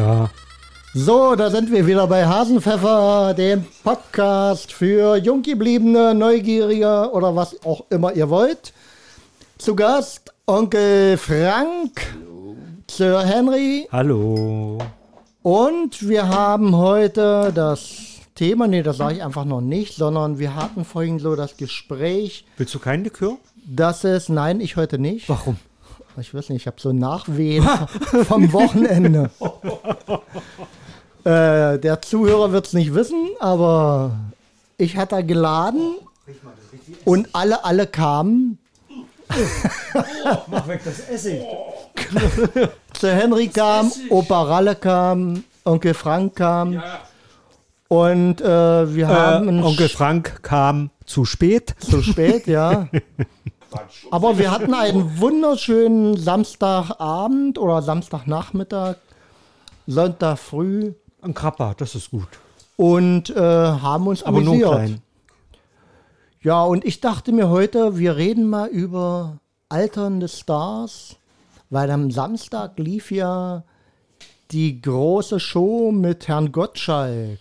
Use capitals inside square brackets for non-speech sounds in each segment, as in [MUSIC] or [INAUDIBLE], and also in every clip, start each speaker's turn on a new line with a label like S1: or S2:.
S1: Ja.
S2: So, da sind wir wieder bei Hasenpfeffer, dem Podcast für Junggebliebene, Neugierige oder was auch immer ihr wollt. Zu Gast Onkel Frank, Sir Henry
S1: Hallo.
S2: und wir haben heute das Thema, nee, das sage ich einfach noch nicht, sondern wir hatten vorhin so das Gespräch,
S1: Willst du keinen Likör?
S2: dass es, nein, ich heute nicht.
S1: Warum?
S2: Ich weiß nicht, ich habe so Nachwehen [LAUGHS] vom Wochenende. [LAUGHS] äh, der Zuhörer wird es nicht wissen, aber ich hatte geladen und alle, alle kamen.
S1: Mach weg das Essig. [LAUGHS]
S2: Sir Henry kam, Opa Ralle kam, Onkel Frank kam. Und äh, wir haben
S1: Äh, Onkel Frank kam zu spät.
S2: zu spät, ja. Aber wir hatten einen [LAUGHS] wunderschönen Samstagabend oder Samstagnachmittag, Sonntag früh
S1: Ein Krapper, das ist gut.
S2: und äh, haben uns
S1: Aber nur
S2: amüsiert.
S1: klein.
S2: Ja, und ich dachte mir heute, wir reden mal über alternde Stars, weil am Samstag lief ja die große Show mit Herrn Gottschalk.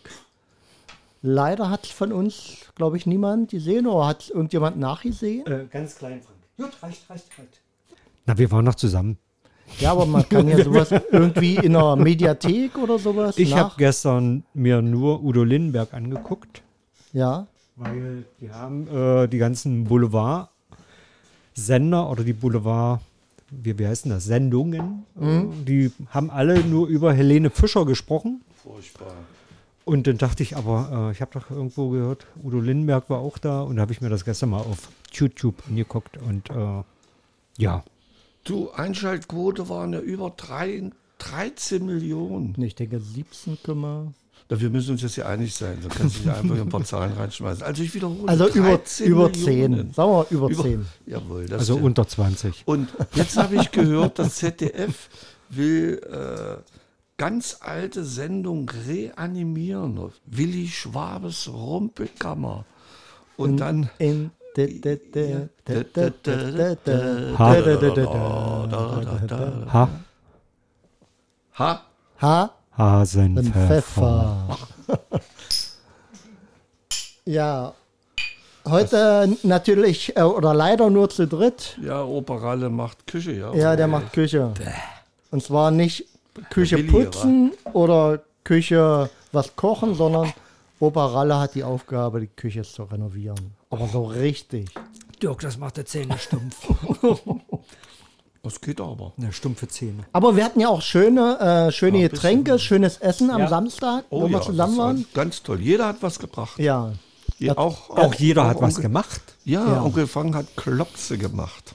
S2: Leider hat es von uns, glaube ich, niemand gesehen oder hat es irgendjemand nachgesehen?
S1: Äh, ganz klein, Frank. Gut, reicht, reicht, reicht. Na, wir waren noch zusammen.
S2: Ja, aber man kann ja sowas irgendwie in einer Mediathek oder sowas
S1: Ich habe gestern mir nur Udo Lindenberg angeguckt,
S2: Ja,
S1: weil die haben äh, die ganzen Boulevard-Sender oder die Boulevard, wie, wie heißen das, Sendungen, äh, die haben alle nur über Helene Fischer gesprochen.
S3: Furchtbar.
S1: Und dann dachte ich, aber äh, ich habe doch irgendwo gehört, Udo Lindenberg war auch da und da habe ich mir das gestern mal auf YouTube angeguckt und äh, ja,
S3: Du, Einschaltquote waren ja über drei, 13 Millionen.
S2: ich denke 17, Komma-
S3: Na, wir müssen uns jetzt hier einig sein, sonst kannst du nicht einfach ein paar Zahlen reinschmeißen. Also ich wiederhole.
S2: also über,
S3: 13
S2: über
S3: Millionen.
S2: 10. Sagen wir mal über
S3: Über,
S2: 10.
S3: jawohl, das
S1: also
S3: ist ja-
S1: unter 20.
S3: Und jetzt habe ich gehört, das ZDF will äh, ganz alte Sendung reanimieren. Willi Schwabes Rumpelkammer. Und dann.
S1: Ha. Ha.
S3: Ha.
S1: Hasenpfeffer. [LAUGHS]
S2: ja, heute natürlich äh, oder leider nur zu dritt.
S3: Ja, Operalle macht Küche, ja.
S2: Ja, der macht Küche. Und zwar nicht Küche putzen oder Küche was kochen, sondern Opa Ralle hat die Aufgabe, die Küche zu renovieren. Aber so richtig.
S1: Dirk, das macht der Zähne stumpf. [LAUGHS]
S3: Das geht aber.
S1: Ne, stumpfe Zähne.
S2: Aber wir hatten ja auch schöne, äh, schöne
S3: Ja,
S2: Getränke,
S3: bisschen.
S2: schönes Essen am
S1: Ja.
S2: Samstag, wo
S3: Oh ja,
S2: wir zusammen
S3: das war
S2: waren.
S3: Ganz toll. Jeder hat was gebracht.
S2: Ja.
S3: Ja, auch,
S1: Auch jeder hat was gemacht.
S3: Ja,
S2: Ja.
S3: Onkel Frank hat Klopse gemacht.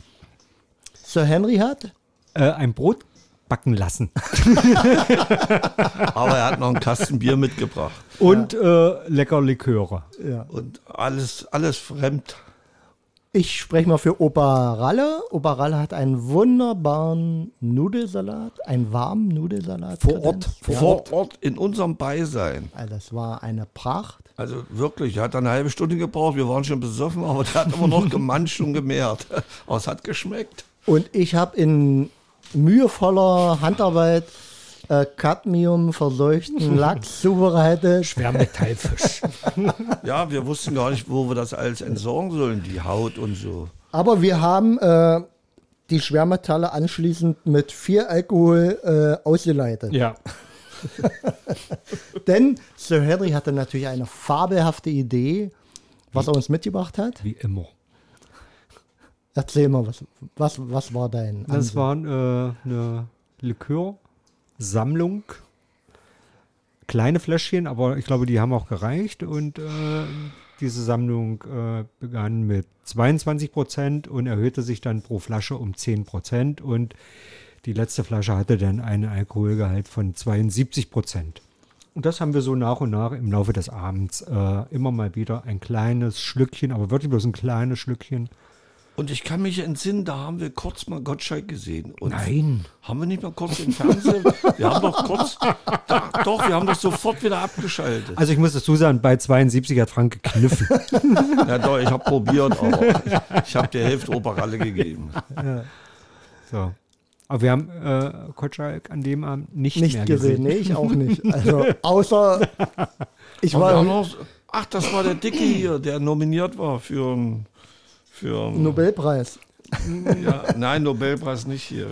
S2: Sir Henry hat?
S1: Äh, ein Brot backen lassen. [LAUGHS]
S3: Aber er hat noch einen Kasten Bier mitgebracht.
S1: Und äh, lecker Liköre.
S2: Ja.
S3: Und alles, alles fremd.
S2: Ich spreche mal für Opa Ralle. Opa Ralle hat einen wunderbaren Nudelsalat, einen warmen Nudelsalat.
S1: Vor Ort,
S2: ja.
S3: Vor Ort in unserem Beisein.
S2: Also das war eine Pracht.
S3: Also wirklich, er hat eine halbe Stunde gebraucht. Wir waren schon besoffen, aber der hat immer noch [LAUGHS] gemanscht und gemehrt. [LAUGHS] Aber es hat geschmeckt.
S2: Und ich habe in mühevoller Handarbeit äh, Cadmium-verseuchten Lachs [LAUGHS] zubereitet.
S1: Schwermetallfisch. [LAUGHS]
S3: Ja, wir wussten gar nicht, wo wir das alles entsorgen sollen, die Haut und so.
S2: Aber wir haben äh, die Schwermetalle anschließend mit viel Alkohol äh, ausgeleitet.
S1: ja. [LAUGHS]
S2: Denn Sir Henry hatte natürlich eine fabelhafte Idee, was er uns mitgebracht hat.
S1: Wie immer.
S2: Erzähl mal, was, was, was war dein
S1: Das
S2: Ansinn?
S1: war äh, eine Likörsammlung. Kleine Fläschchen, aber ich glaube, die haben auch gereicht. Und äh, diese Sammlung äh, begann mit 22 Prozent und erhöhte sich dann pro Flasche um 10 Prozent. Und die letzte Flasche hatte dann einen Alkoholgehalt von 72 Prozent. Und das haben wir so nach und nach im Laufe des Abends äh, immer mal wieder ein kleines Schlückchen, aber wirklich bloß ein kleines Schlückchen.
S3: Und ich kann mich entsinnen, da haben wir kurz mal Gottschalk gesehen. Und
S1: Nein.
S3: Haben wir nicht mal kurz im Fernsehen? [LAUGHS] Wir haben doch kurz, da, doch, wir haben das sofort wieder abgeschaltet.
S1: Also ich muss dazu sagen, bei 72 hat Frank gekniffen. [LAUGHS]
S3: Ja, doch, ich habe probiert, aber ich, ich habe der Hälfte Operalle gegeben.
S1: So. Aber wir haben äh, Kotschalk an dem Abend nicht,
S2: Nicht
S1: mehr
S2: gesehen,
S1: gesehen.
S2: nee, ich auch nicht. [LAUGHS] Also außer ich war
S3: noch, ach, das war der Dicke hier, der nominiert war für einen für
S2: Nobelpreis.
S3: ja, nein, Nobelpreis nicht hier.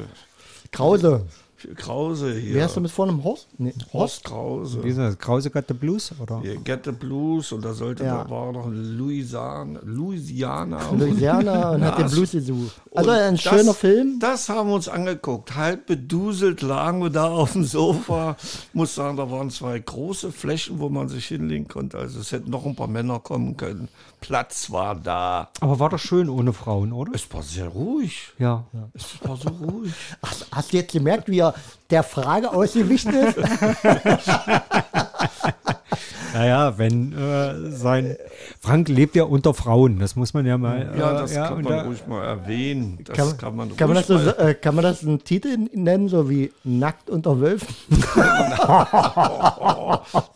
S2: Krause.
S3: Für Krause hier.
S2: Wer hast du mit vorne Horst? Nee,
S3: Horst Krause.
S1: Wie ist das? Krause got the Blues? Oder?
S3: Hier, Get the Blues und da sollte
S2: Ja.
S3: da war noch ein Louisiana, Louisiana.
S2: Louisiana und hat
S3: Ja,
S2: den Blues gesucht. Also
S3: Und
S2: ein
S3: das-
S2: schöner Film.
S3: Das haben wir uns angeguckt. Halb beduselt lagen wir da auf dem Sofa. Muss sagen, da waren zwei große Flächen, wo man sich hinlegen konnte. Also es hätten noch ein paar Männer kommen können. Platz war da.
S1: Aber war doch schön ohne Frauen, oder?
S3: Es war sehr ruhig.
S1: Ja.
S3: Es war so ruhig. [LAUGHS]
S2: Hast, hast du jetzt gemerkt, wie er der Frage ausgewichen ist? [LAUGHS]
S1: Naja, wenn äh, sein. Frank lebt ja unter Frauen, das muss man ja mal.
S3: Ja,
S1: äh,
S3: das
S1: ja,
S3: kann man
S1: da-
S3: ruhig mal erwähnen. Das
S2: Kann,
S3: kann, man
S2: kann, man
S3: ruhig
S2: das so, äh, kann man das einen Titel nennen, so wie Nackt unter Wölfen? [LAUGHS]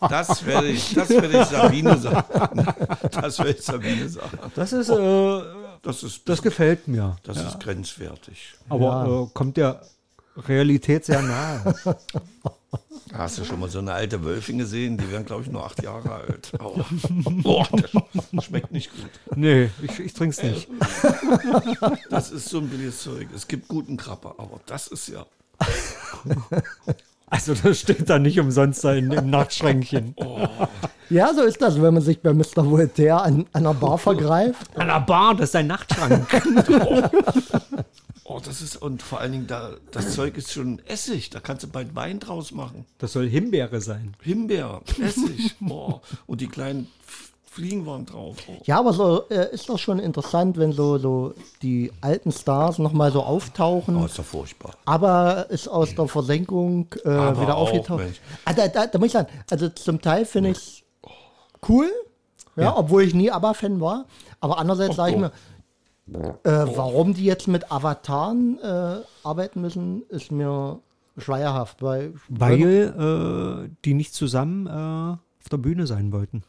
S3: Das werde ich, das werde ich Sabine sagen. Das werde ich Sabine sagen.
S1: Das ist, äh,
S3: Das ist,
S1: das gefällt mir.
S3: das ist grenzwertig.
S1: Aber äh, kommt der Realität sehr nahe. [LAUGHS]
S3: Hast du schon mal so eine alte Wölfin gesehen? Die werden, glaube ich, nur acht Jahre alt. [LAUGHS] Oh, oh, das schmeckt nicht gut.
S1: nee, ich, ich trink's nicht. [LAUGHS]
S3: Das ist so ein billiges Zeug. Es gibt guten Krapper, aber das ist ja. [LAUGHS]
S1: Also das steht da nicht umsonst da in, im Nachtschränkchen.
S2: Ja, so ist das, wenn man sich bei Mr. Voltaire an, an einer Bar vergreift.
S1: An der Bar, das ist ein Nachtschrank.
S3: Oh, das ist, und vor allen Dingen, da, das Zeug ist schon Essig. Da kannst du bald Wein draus machen.
S1: Das soll Himbeere sein.
S3: Himbeer, [LAUGHS] Essig. Oh, und die kleinen Fliegen waren drauf. Oh.
S2: Ja, aber so äh, ist das schon interessant, wenn so, so die alten Stars nochmal so auftauchen.
S3: Oh, ist doch furchtbar.
S2: aber ist aus der Versenkung äh, wieder
S3: auch,
S2: aufgetaucht.
S3: Mensch.
S2: Ah, da, da, da muss ich sagen, also zum Teil finde ich es cool, ja, obwohl ich nie ABBA-Fan war. Aber andererseits sage ich mir, äh, warum die jetzt mit Avataren äh, arbeiten müssen, ist mir schleierhaft. Weil,
S1: Weil äh, die nicht zusammen äh, auf der Bühne sein wollten.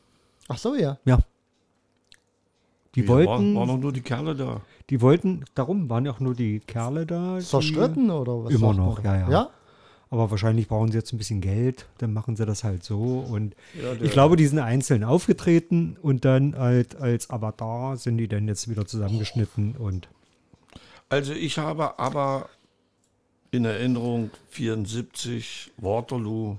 S2: Ach so, ja.
S1: Ja. Die
S3: Ja,
S1: wollten,
S3: Waren, waren noch nur die Kerle da.
S1: die wollten, darum waren ja auch nur die Kerle da.
S2: Zerstritten oder was?
S1: Immer noch, ja, ja.
S2: Ja?
S1: Aber wahrscheinlich brauchen sie jetzt ein bisschen Geld, dann machen sie das halt so. Und
S3: Ja,
S1: ich glaube, die sind einzeln aufgetreten und dann halt als Avatar sind die dann jetzt wieder zusammengeschnitten und
S3: Also ich habe aber in Erinnerung 74 Waterloo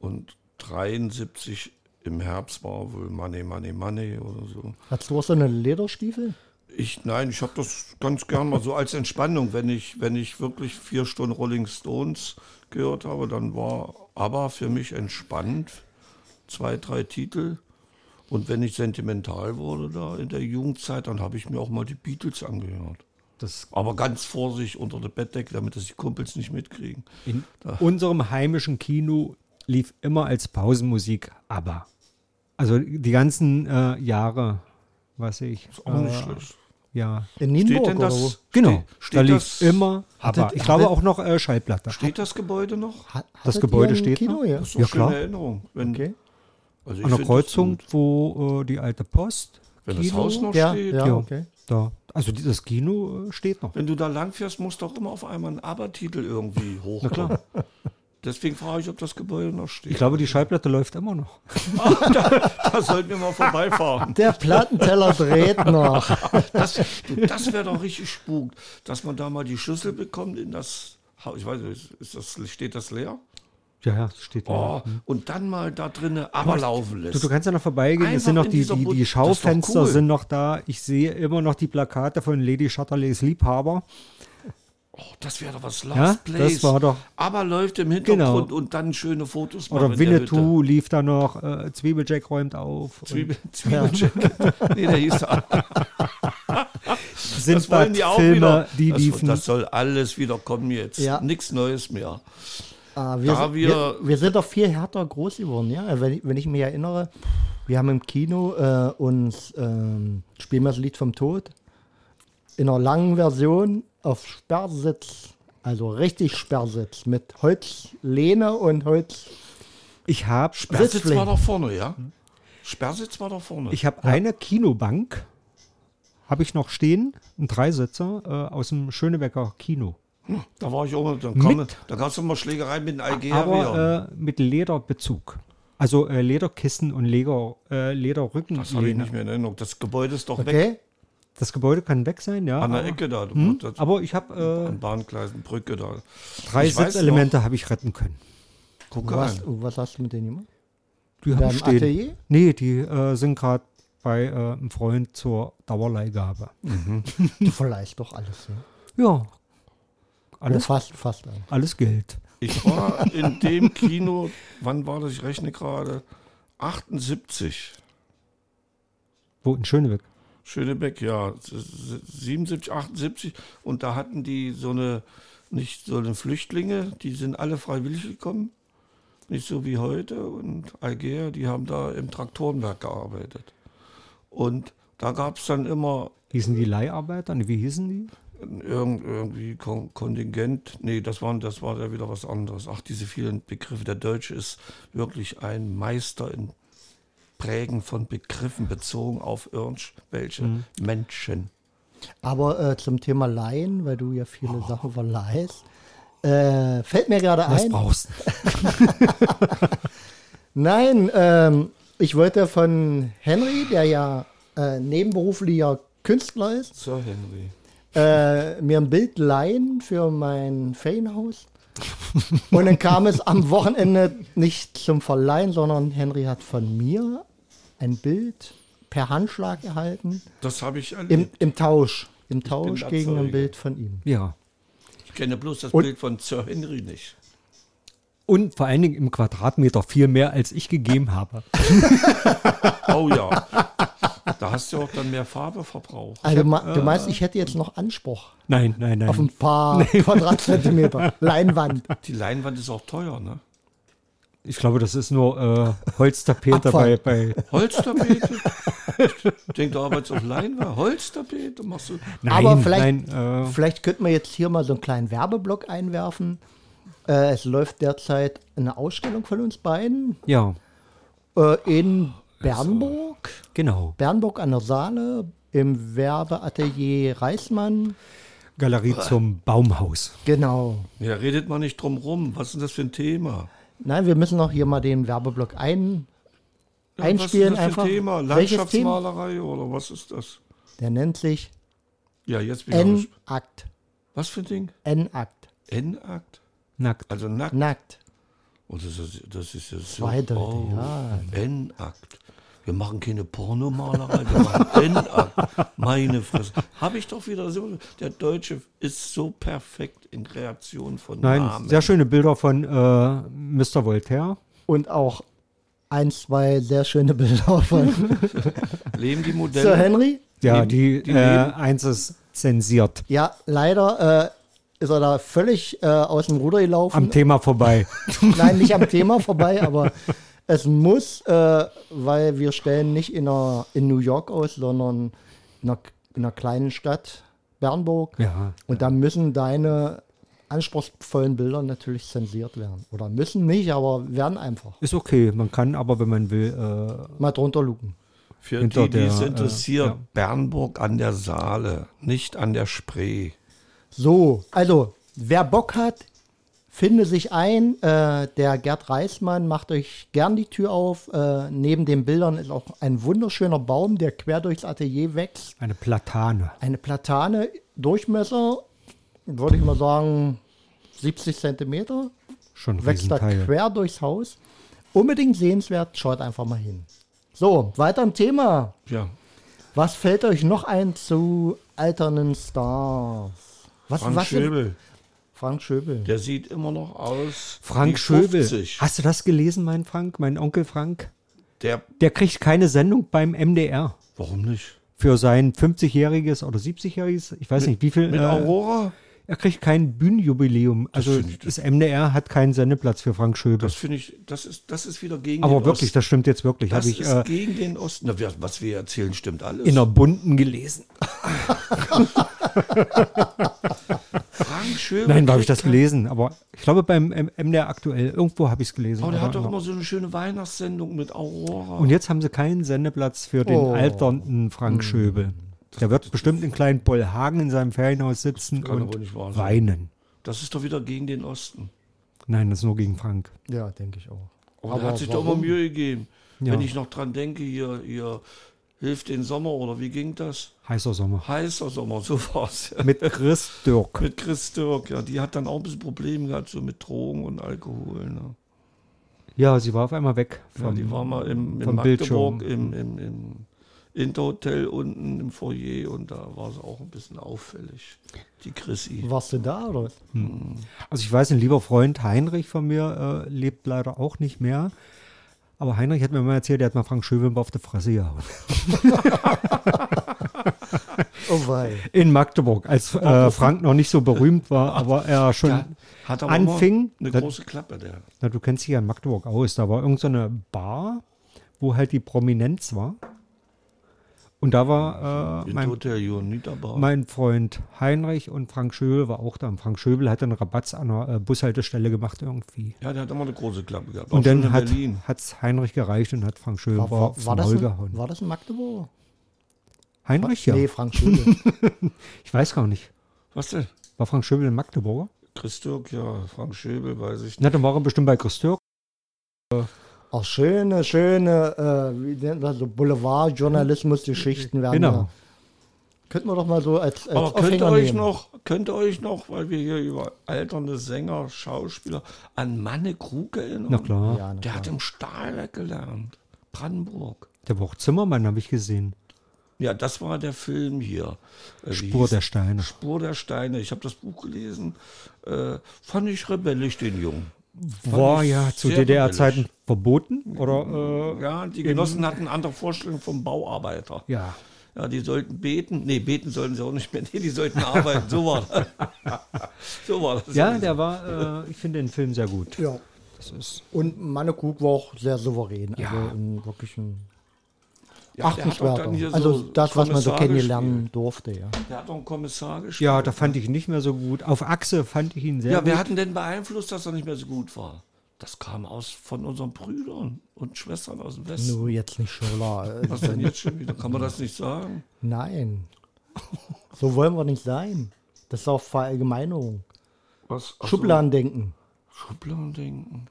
S3: und 73 im Herbst war wohl Money, Money, Money oder so.
S2: Hast du auch so eine Lederstiefel?
S3: Ich, nein, ich habe das ganz gern mal so als Entspannung, wenn ich, wenn ich wirklich vier Stunden Rolling Stones gehört habe, dann war aber für mich entspannt. Zwei, drei Titel. Und wenn ich sentimental wurde da in der Jugendzeit, dann habe ich mir auch mal die Beatles angehört.
S1: das
S3: Aber ganz vorsichtig unter der Bettdecke, damit das die Kumpels nicht mitkriegen.
S1: in unserem heimischen Kino lief immer als Pausenmusik ABBA. Also die ganzen äh, Jahre, was ich.
S3: Ist auch nicht
S1: äh,
S3: schlecht.
S1: Ja,
S2: In
S3: Steht
S2: Nienburg
S3: denn
S2: oder wo?
S3: das?
S1: genau.
S3: Steht,
S1: da
S3: steht,
S1: lief
S3: das,
S1: immer.
S2: Hattet-
S1: ich glaube
S2: hattet-
S1: auch noch äh, Schallplatte.
S3: steht das Gebäude noch?
S2: Hat,
S1: Das Gebäude steht
S2: Kino,
S1: noch?
S2: ja.
S3: Das ist doch
S1: Ja,
S3: schöne
S1: klar.
S3: Erinnerung. Wenn,
S2: Okay.
S3: also
S1: An der
S3: das
S1: Kreuzung, wo äh, die alte Post.
S3: Wenn das
S1: Kino-
S3: Haus noch
S2: Ja,
S3: steht.
S2: ja,
S1: Ja.
S2: okay.
S1: Da. Also das Kino äh, steht noch.
S3: Wenn du da lang fährst, muss doch immer auf einmal ein Aber-Titel irgendwie hochkommen. Deswegen frage ich, ob das Gebäude noch steht.
S1: Ich glaube, die Schallplatte läuft immer noch. [LAUGHS]
S3: da sollten wir mal vorbeifahren.
S2: Der Plattenteller dreht noch. [LAUGHS]
S3: Das, das wäre doch richtig spuk, dass man da mal die Schlüssel bekommt in das Haus. Ich weiß nicht, ist das, steht das leer?
S1: Ja, ja, das steht
S3: Oh,
S1: ja.
S3: und dann mal da drinnen aber laufen lässt.
S1: Du, du kannst ja noch vorbeigehen.
S3: Einfach
S1: Es sind noch die, die, die Schaufenster
S3: cool.
S1: sind noch da. Ich sehe immer noch die Plakate von Lady Chatterleys Liebhaber.
S3: Oh, das wäre doch was Last
S1: Ja,
S3: Place.
S1: das war doch-
S3: Aber läuft im Hintergrund
S1: Genau.
S3: und dann schöne Fotos machen
S1: Oder
S3: in der
S1: Winnetou lief da noch. Äh, Zwiebeljack räumt auf.
S3: Zwiebel, Zwiebelcheck. nee, der hieß da. [LAUGHS]
S1: sind
S3: Das wollen die auch
S1: Filme,
S3: wieder.
S1: die
S3: das,
S1: liefen.
S3: das soll alles wieder kommen jetzt.
S2: Ja.
S3: Nichts Neues mehr.
S2: Ah, wir,
S3: Da
S2: sind-
S3: wir-
S2: wir, wir sind doch viel härter groß geworden, ja. Wenn ich, wenn ich mich erinnere, wir haben im Kino äh, uns ähm, Spielen wir das Lied vom Tod in einer langen Version auf Sperrsitz, also richtig Sperrsitz mit Holzlehne und Holz.
S1: ich habe
S3: Sperrsitz war da vorne, ja? Sperrsitz war da vorne.
S1: ich hab eine Kinobank, habe ich noch stehen, ein Dreisitzer äh, aus dem Schönebecker Kino.
S3: Da war ich auch mal, dann kam, da gab es immer Schlägerei mit den Algeriern.
S1: Aber äh, mit Lederbezug. Also äh, Lederkissen und Leder, äh, Lederrücken.
S3: das habe ich nicht mehr in Erinnerung. Das Gebäude ist doch weg.
S1: Das Gebäude kann weg sein, ja.
S3: An der
S1: aber,
S3: Ecke da.
S1: Hm, aber ich habe
S3: an Bahngleisen, Brücke da.
S1: äh, drei
S3: Ich
S1: Sitzelemente habe ich retten können.
S3: Guck
S2: Was, was hast du mit denen gemacht?
S1: Die haben
S2: deinem
S1: stehen.
S2: Atelier?
S1: Nee, die äh, sind gerade bei äh, einem Freund zur Dauerleihgabe. [LAUGHS]
S2: Du verleihst doch alles, ne?
S1: Ja. Alles,
S2: fast, fast alles.
S1: alles Geld.
S3: Ich war in dem Kino, wann war das? Ich rechne gerade. 78.
S1: Wo in Schönebeck.
S3: Schönebeck, ja. 77, 78. Und da hatten die so eine, nicht so eine Flüchtlinge, die sind alle freiwillig gekommen. Nicht so wie heute. Und Alger, die haben da im Traktorenwerk gearbeitet. Und da gab es dann immer
S1: Hießen die Leiharbeiter? Wie hießen die?
S3: Irgend, irgendwie Kon Kontingent. Nee, das war, das war ja wieder was anderes. Ach, diese vielen Begriffe. Der Deutsche ist wirklich ein Meister in Prägen von Begriffen bezogen auf irgendwelche Menschen.
S2: Aber äh, zum Thema Leihen, weil du ja viele Sachen verleihst, äh, fällt mir gerade
S1: Was
S2: ein.
S1: brauchst du? [LAUGHS]
S2: Nein, ähm, ich wollte von Henry, der ja äh, nebenberuflicher Künstler ist,
S3: Sir Henry.
S2: äh, mir ein Bild leihen für mein Ferienhaus. Und dann kam es am Wochenende nicht zum Verleihen, sondern Henry hat von mir ein Bild per Handschlag erhalten.
S3: Das habe ich
S2: Im,
S3: erlebt.
S2: im Tausch. Im Tausch gegen ein. Bild von ihm.
S1: Ja.
S3: Ich kenne bloß das
S2: Und-
S3: Bild von Sir Henry nicht.
S1: Und vor allen Dingen im Quadratmeter viel mehr, als ich gegeben habe. [LAUGHS]
S3: Oh ja. da hast du auch dann mehr Farbe verbraucht.
S2: Also ma- du meinst, ich hätte jetzt noch Anspruch
S1: Nein, nein, nein.
S2: auf ein paar [LAUGHS] Quadratzentimeter Leinwand.
S3: Die Leinwand ist auch teuer, ne?
S1: Ich glaube, das ist nur äh, Holztapete bei, bei.
S3: Holztapete? ich denke, du arbeitest auf Leinwand. Holztapete machst du.
S1: Nein,
S2: Aber vielleicht-
S1: nein, äh,
S2: Vielleicht könnten wir jetzt hier mal so einen kleinen Werbeblock einwerfen. Äh, es läuft derzeit eine Ausstellung von uns beiden
S1: ja,
S2: äh, in Bernburg.
S1: genau.
S2: Bernburg an der Saale im Werbeatelier Reismann.
S1: Galerie zum Baumhaus.
S2: Genau.
S3: Ja, redet man nicht drum rum. Was ist denn das für ein Thema?
S2: Nein, wir müssen noch hier mal den Werbeblock ein,
S3: Ja,
S2: einspielen.
S3: was ist das für
S2: einfach.
S3: ein Thema?
S2: Welches Thema?
S3: Landschaftsmalerei oder was ist das?
S2: Der nennt sich
S3: Ja, jetzt bin.
S2: N-Akt.
S3: Was für ein Ding?
S2: N-Akt.
S3: N-Akt?
S1: Nackt.
S3: Also nackt.
S2: Nackt.
S3: Oh, das, ist, das ist ja so.
S2: Zweideutig,
S3: oh,
S2: ja.
S3: N-Akt. Wir machen keine Pornomalerei, wir machen [LAUGHS] N-Akt. Meine Fresse. Habe ich doch wieder so. Der Deutsche ist so perfekt in Kreation von
S1: Nein,
S3: Namen.
S1: sehr schöne Bilder von äh, Mr. Voltaire.
S2: Und auch ein, zwei sehr schöne Bilder von [LAUGHS]
S3: Leben die
S2: Sir
S3: Modelle.
S2: Henry.
S1: Ja,
S3: Neben-
S1: die,
S3: die
S1: äh, eins ist zensiert.
S2: Ja, leider äh, ist er da völlig äh, aus dem Ruder gelaufen.
S1: Am Thema vorbei. [LAUGHS]
S2: Nein, nicht am Thema vorbei, aber es muss, äh, weil wir stellen nicht in, einer, in New York aus, sondern in einer, in einer kleinen Stadt, Bernburg.
S1: Ja.
S2: Und da müssen deine anspruchsvollen Bilder natürlich zensiert werden. Oder müssen nicht, aber werden einfach.
S1: Ist okay. Man kann aber, wenn man will, äh,
S2: Mal drunter luken.
S3: Für die, die es
S1: äh,
S3: interessiert,
S1: ja.
S3: Bernburg an der Saale, nicht an der Spree.
S2: So, also, wer Bock hat, finde sich ein. Äh, der Gerd Reismann macht euch gern die Tür auf. Äh, neben den Bildern ist auch ein wunderschöner Baum, der quer durchs Atelier wächst.
S1: eine Platane.
S2: Eine Platane, Durchmesser, würde ich mal sagen, 70 Zentimeter.
S1: Schon
S2: Wächst da quer durchs Haus. Unbedingt sehenswert, schaut einfach mal hin. So, weiter im Thema.
S3: Ja.
S2: Was fällt euch noch ein zu alternden Stars? Was,
S3: Frank
S2: was sind-
S3: Schöbel,
S2: Frank Schöbel.
S3: der sieht immer noch aus.
S1: Frank
S3: wie
S1: Schöbel.
S3: 50.
S1: Hast du das gelesen, mein Frank? Mein Onkel Frank?
S3: Der,
S1: Der kriegt keine Sendung beim MDR.
S3: warum nicht?
S1: Für sein 50-jähriges oder 70-jähriges, ich weiß nicht, wie viel.
S3: Mit
S1: äh,
S3: Aurora?
S1: Er kriegt kein Bühnenjubiläum. Also
S3: ich-
S1: das MDR hat keinen Sendeplatz für Frank Schöbel.
S3: Das finde ich, das ist, das ist wieder gegen
S1: Aber
S3: den
S1: wirklich,
S3: Osten.
S1: das stimmt jetzt wirklich.
S3: Das
S1: ich
S3: ist
S1: äh,
S3: gegen den Osten. Na, was wir erzählen, stimmt alles.
S1: in der Bunten gelesen. [LAUGHS]
S3: Frank Schöbel.
S1: Nein, wo habe ich das gelesen? Aber ich glaube beim MDR aktuell, irgendwo habe ich es gelesen.
S3: Aber der
S1: aber
S3: hat doch immer so eine schöne Weihnachtssendung mit Aurora.
S1: Und jetzt haben sie keinen Sendeplatz für den
S2: Oh.
S1: alternden Frank Schöbel. Der wird bestimmt in kleinen Bollhagen in seinem Ferienhaus sitzen und
S3: aber
S1: weinen.
S3: Das ist doch wieder gegen den Osten.
S1: Nein, das ist nur gegen Frank.
S2: Ja, denke ich auch.
S3: Oh,
S2: Aber
S3: der hat sich doch immer
S2: warum?
S3: Mühe gegeben.
S1: Ja.
S3: Wenn ich noch dran denke, hier, hier hilft den Sommer oder wie ging das?
S1: Heißer Sommer.
S3: Heißer Sommer, [LAUGHS] so war's. Ja.
S1: Mit Chris Dirk.
S3: Mit Chris Dirk, ja, die hat dann auch ein bisschen Probleme gehabt, so mit Drogen und Alkohol. Ne?
S1: Ja, sie war auf einmal weg.
S3: Ja,
S1: vom-
S3: die war mal im, in
S1: vom
S3: Magdeburg
S1: Bildschirm.
S3: im, im, im Interhotel unten im Foyer und da war sie auch ein bisschen auffällig, die Chrissy.
S2: Warst du da oder?
S1: Also ich weiß, ein lieber Freund Heinrich von mir äh, lebt leider auch nicht mehr. Aber Heinrich hat mir mal erzählt, der hat mal Frank Schöwimper auf die Fresse gehauen. [LAUGHS]
S2: Oh wei.
S1: In Magdeburg, als äh, Frank noch nicht so berühmt war, aber er schon
S3: Der hat aber
S1: anfing.
S3: eine
S1: Da-
S3: große Klappe, der.
S1: Na, du kennst dich ja in Magdeburg aus. Da war irgendeine so eine Bar, wo halt die Prominenz war. Und da war äh, mein, mein Freund Heinrich und Frank Schöbel war auch da. Und Frank Schöbel hat einen Rabatz an einer äh, Bushaltestelle gemacht irgendwie.
S3: Ja, der hat immer eine große Klappe gehabt.
S1: Und dann hat es Heinrich gereicht und hat Frank Schöbel
S2: War, war, war, das ein,
S1: gehauen.
S2: war das in Magdeburg?
S1: Heinrich, ja.
S2: Nee, Frank Schöbel. [LAUGHS]
S1: Ich weiß gar nicht.
S3: Was denn?
S1: War Frank Schöbel in Magdeburger?
S3: Chris Dirk, ja, Frank Schöbel, weiß ich nicht.
S1: Na, dann war er bestimmt bei Chris Dirk.
S2: Auch schöne, schöne, äh, wie nennt man so, Boulevardjournalismus-Geschichten werden
S1: Genau.
S2: da. Könnten wir doch mal so als, als
S3: Aber könnt ihr euch
S2: nehmen.
S3: noch, könnt ihr euch noch, weil wir hier über alternde Sänger, Schauspieler, an Manne Krug erinnern?
S1: Na klar.
S2: Ja, na
S3: Der hat
S2: klar.
S3: im Stahlwerk gelernt. Brandenburg.
S1: Der war auch Zimmermann, habe ich gesehen.
S3: Ja, das war der Film hier. Äh,
S1: Spur
S3: hieß-
S1: der Steine.
S3: Spur der Steine. Ich habe das Buch gelesen. Äh, fand ich rebellisch, den Jungen.
S1: War ja zu DDR-Zeiten verboten? Oder? Äh,
S3: Ja, die Genossen hatten andere Vorstellungen vom Bauarbeiter.
S1: ja.
S3: Ja, die sollten beten. Nee, beten sollten sie auch nicht mehr. [LAUGHS] Nee, die sollten arbeiten. So war das. [LAUGHS] so war das.
S1: Ja, der war, äh, ich finde den Film sehr gut.
S2: Ja.
S1: Das ist,
S2: Und Mannekrug war auch sehr souverän.
S1: Ja.
S2: Also wirklich ein
S3: Ja, der hat doch
S2: achtenswerter.
S3: dann hier
S2: also
S3: so
S2: das, was man so kennenlernen durfte, ja.
S3: Der hat doch einen Kommissar gespielt.
S1: ja, da fand ich nicht mehr so gut. Auf Achse fand ich ihn sehr
S3: Ja,
S1: gut.
S3: wer hat ihn denn beeinflusst, dass er nicht mehr so gut war? Das kam aus von unseren Brüdern und Schwestern aus dem Westen.
S2: Nur jetzt nicht Scholler.
S3: Was denn jetzt schon wieder? Kann man das nicht sagen?
S2: Nein. So wollen wir nicht sein. Das ist auch Verallgemeinerung.
S3: Was?
S2: Schubladendenken.
S3: Schubladendenken.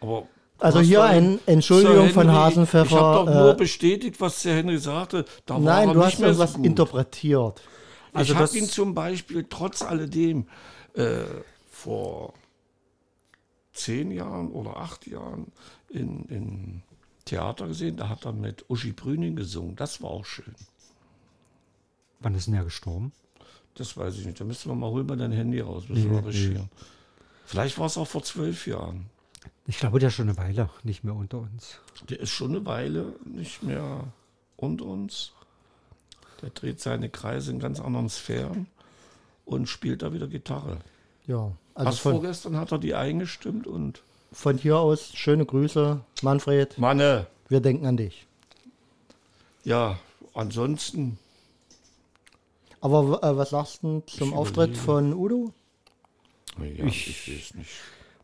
S3: Aber
S2: Also
S3: was
S2: hier ein Entschuldigung
S3: Sir
S2: von
S3: Henry,
S2: Hasenpfeffer.
S3: Ich habe doch nur
S2: äh,
S3: bestätigt, was der Henry sagte. Da war
S2: nein,
S3: er
S2: du
S3: nicht
S2: hast
S3: mehr
S2: irgendwas
S3: so
S2: interpretiert.
S1: Also
S3: ich habe ihn zum Beispiel trotz alledem äh, vor zehn Jahren oder acht Jahren in, in Theater gesehen. Da hat er mit Uschi Brüning gesungen. Das war auch schön.
S1: Wann ist denn er gestorben?
S3: Das weiß ich nicht. Da müssen wir mal, mal dein Handy raus, müssen wir
S1: Nee,
S3: recherchieren. Vielleicht war es auch vor zwölf Jahren.
S1: Ich glaube, der ist schon eine Weile nicht mehr unter uns.
S3: Der ist schon eine Weile nicht mehr unter uns. Der dreht seine Kreise in ganz anderen Sphären und spielt da wieder Gitarre.
S2: Ja, also von,
S3: vorgestern hat er die eingestimmt und
S2: von hier aus schöne Grüße, Manfred.
S3: Manne,
S2: Wir denken an dich.
S3: ja, ansonsten,
S2: Aber äh, was sagst du zum
S3: Ich
S2: Auftritt
S3: überlege.
S2: von Udo?
S3: ja, ich, weiß nicht.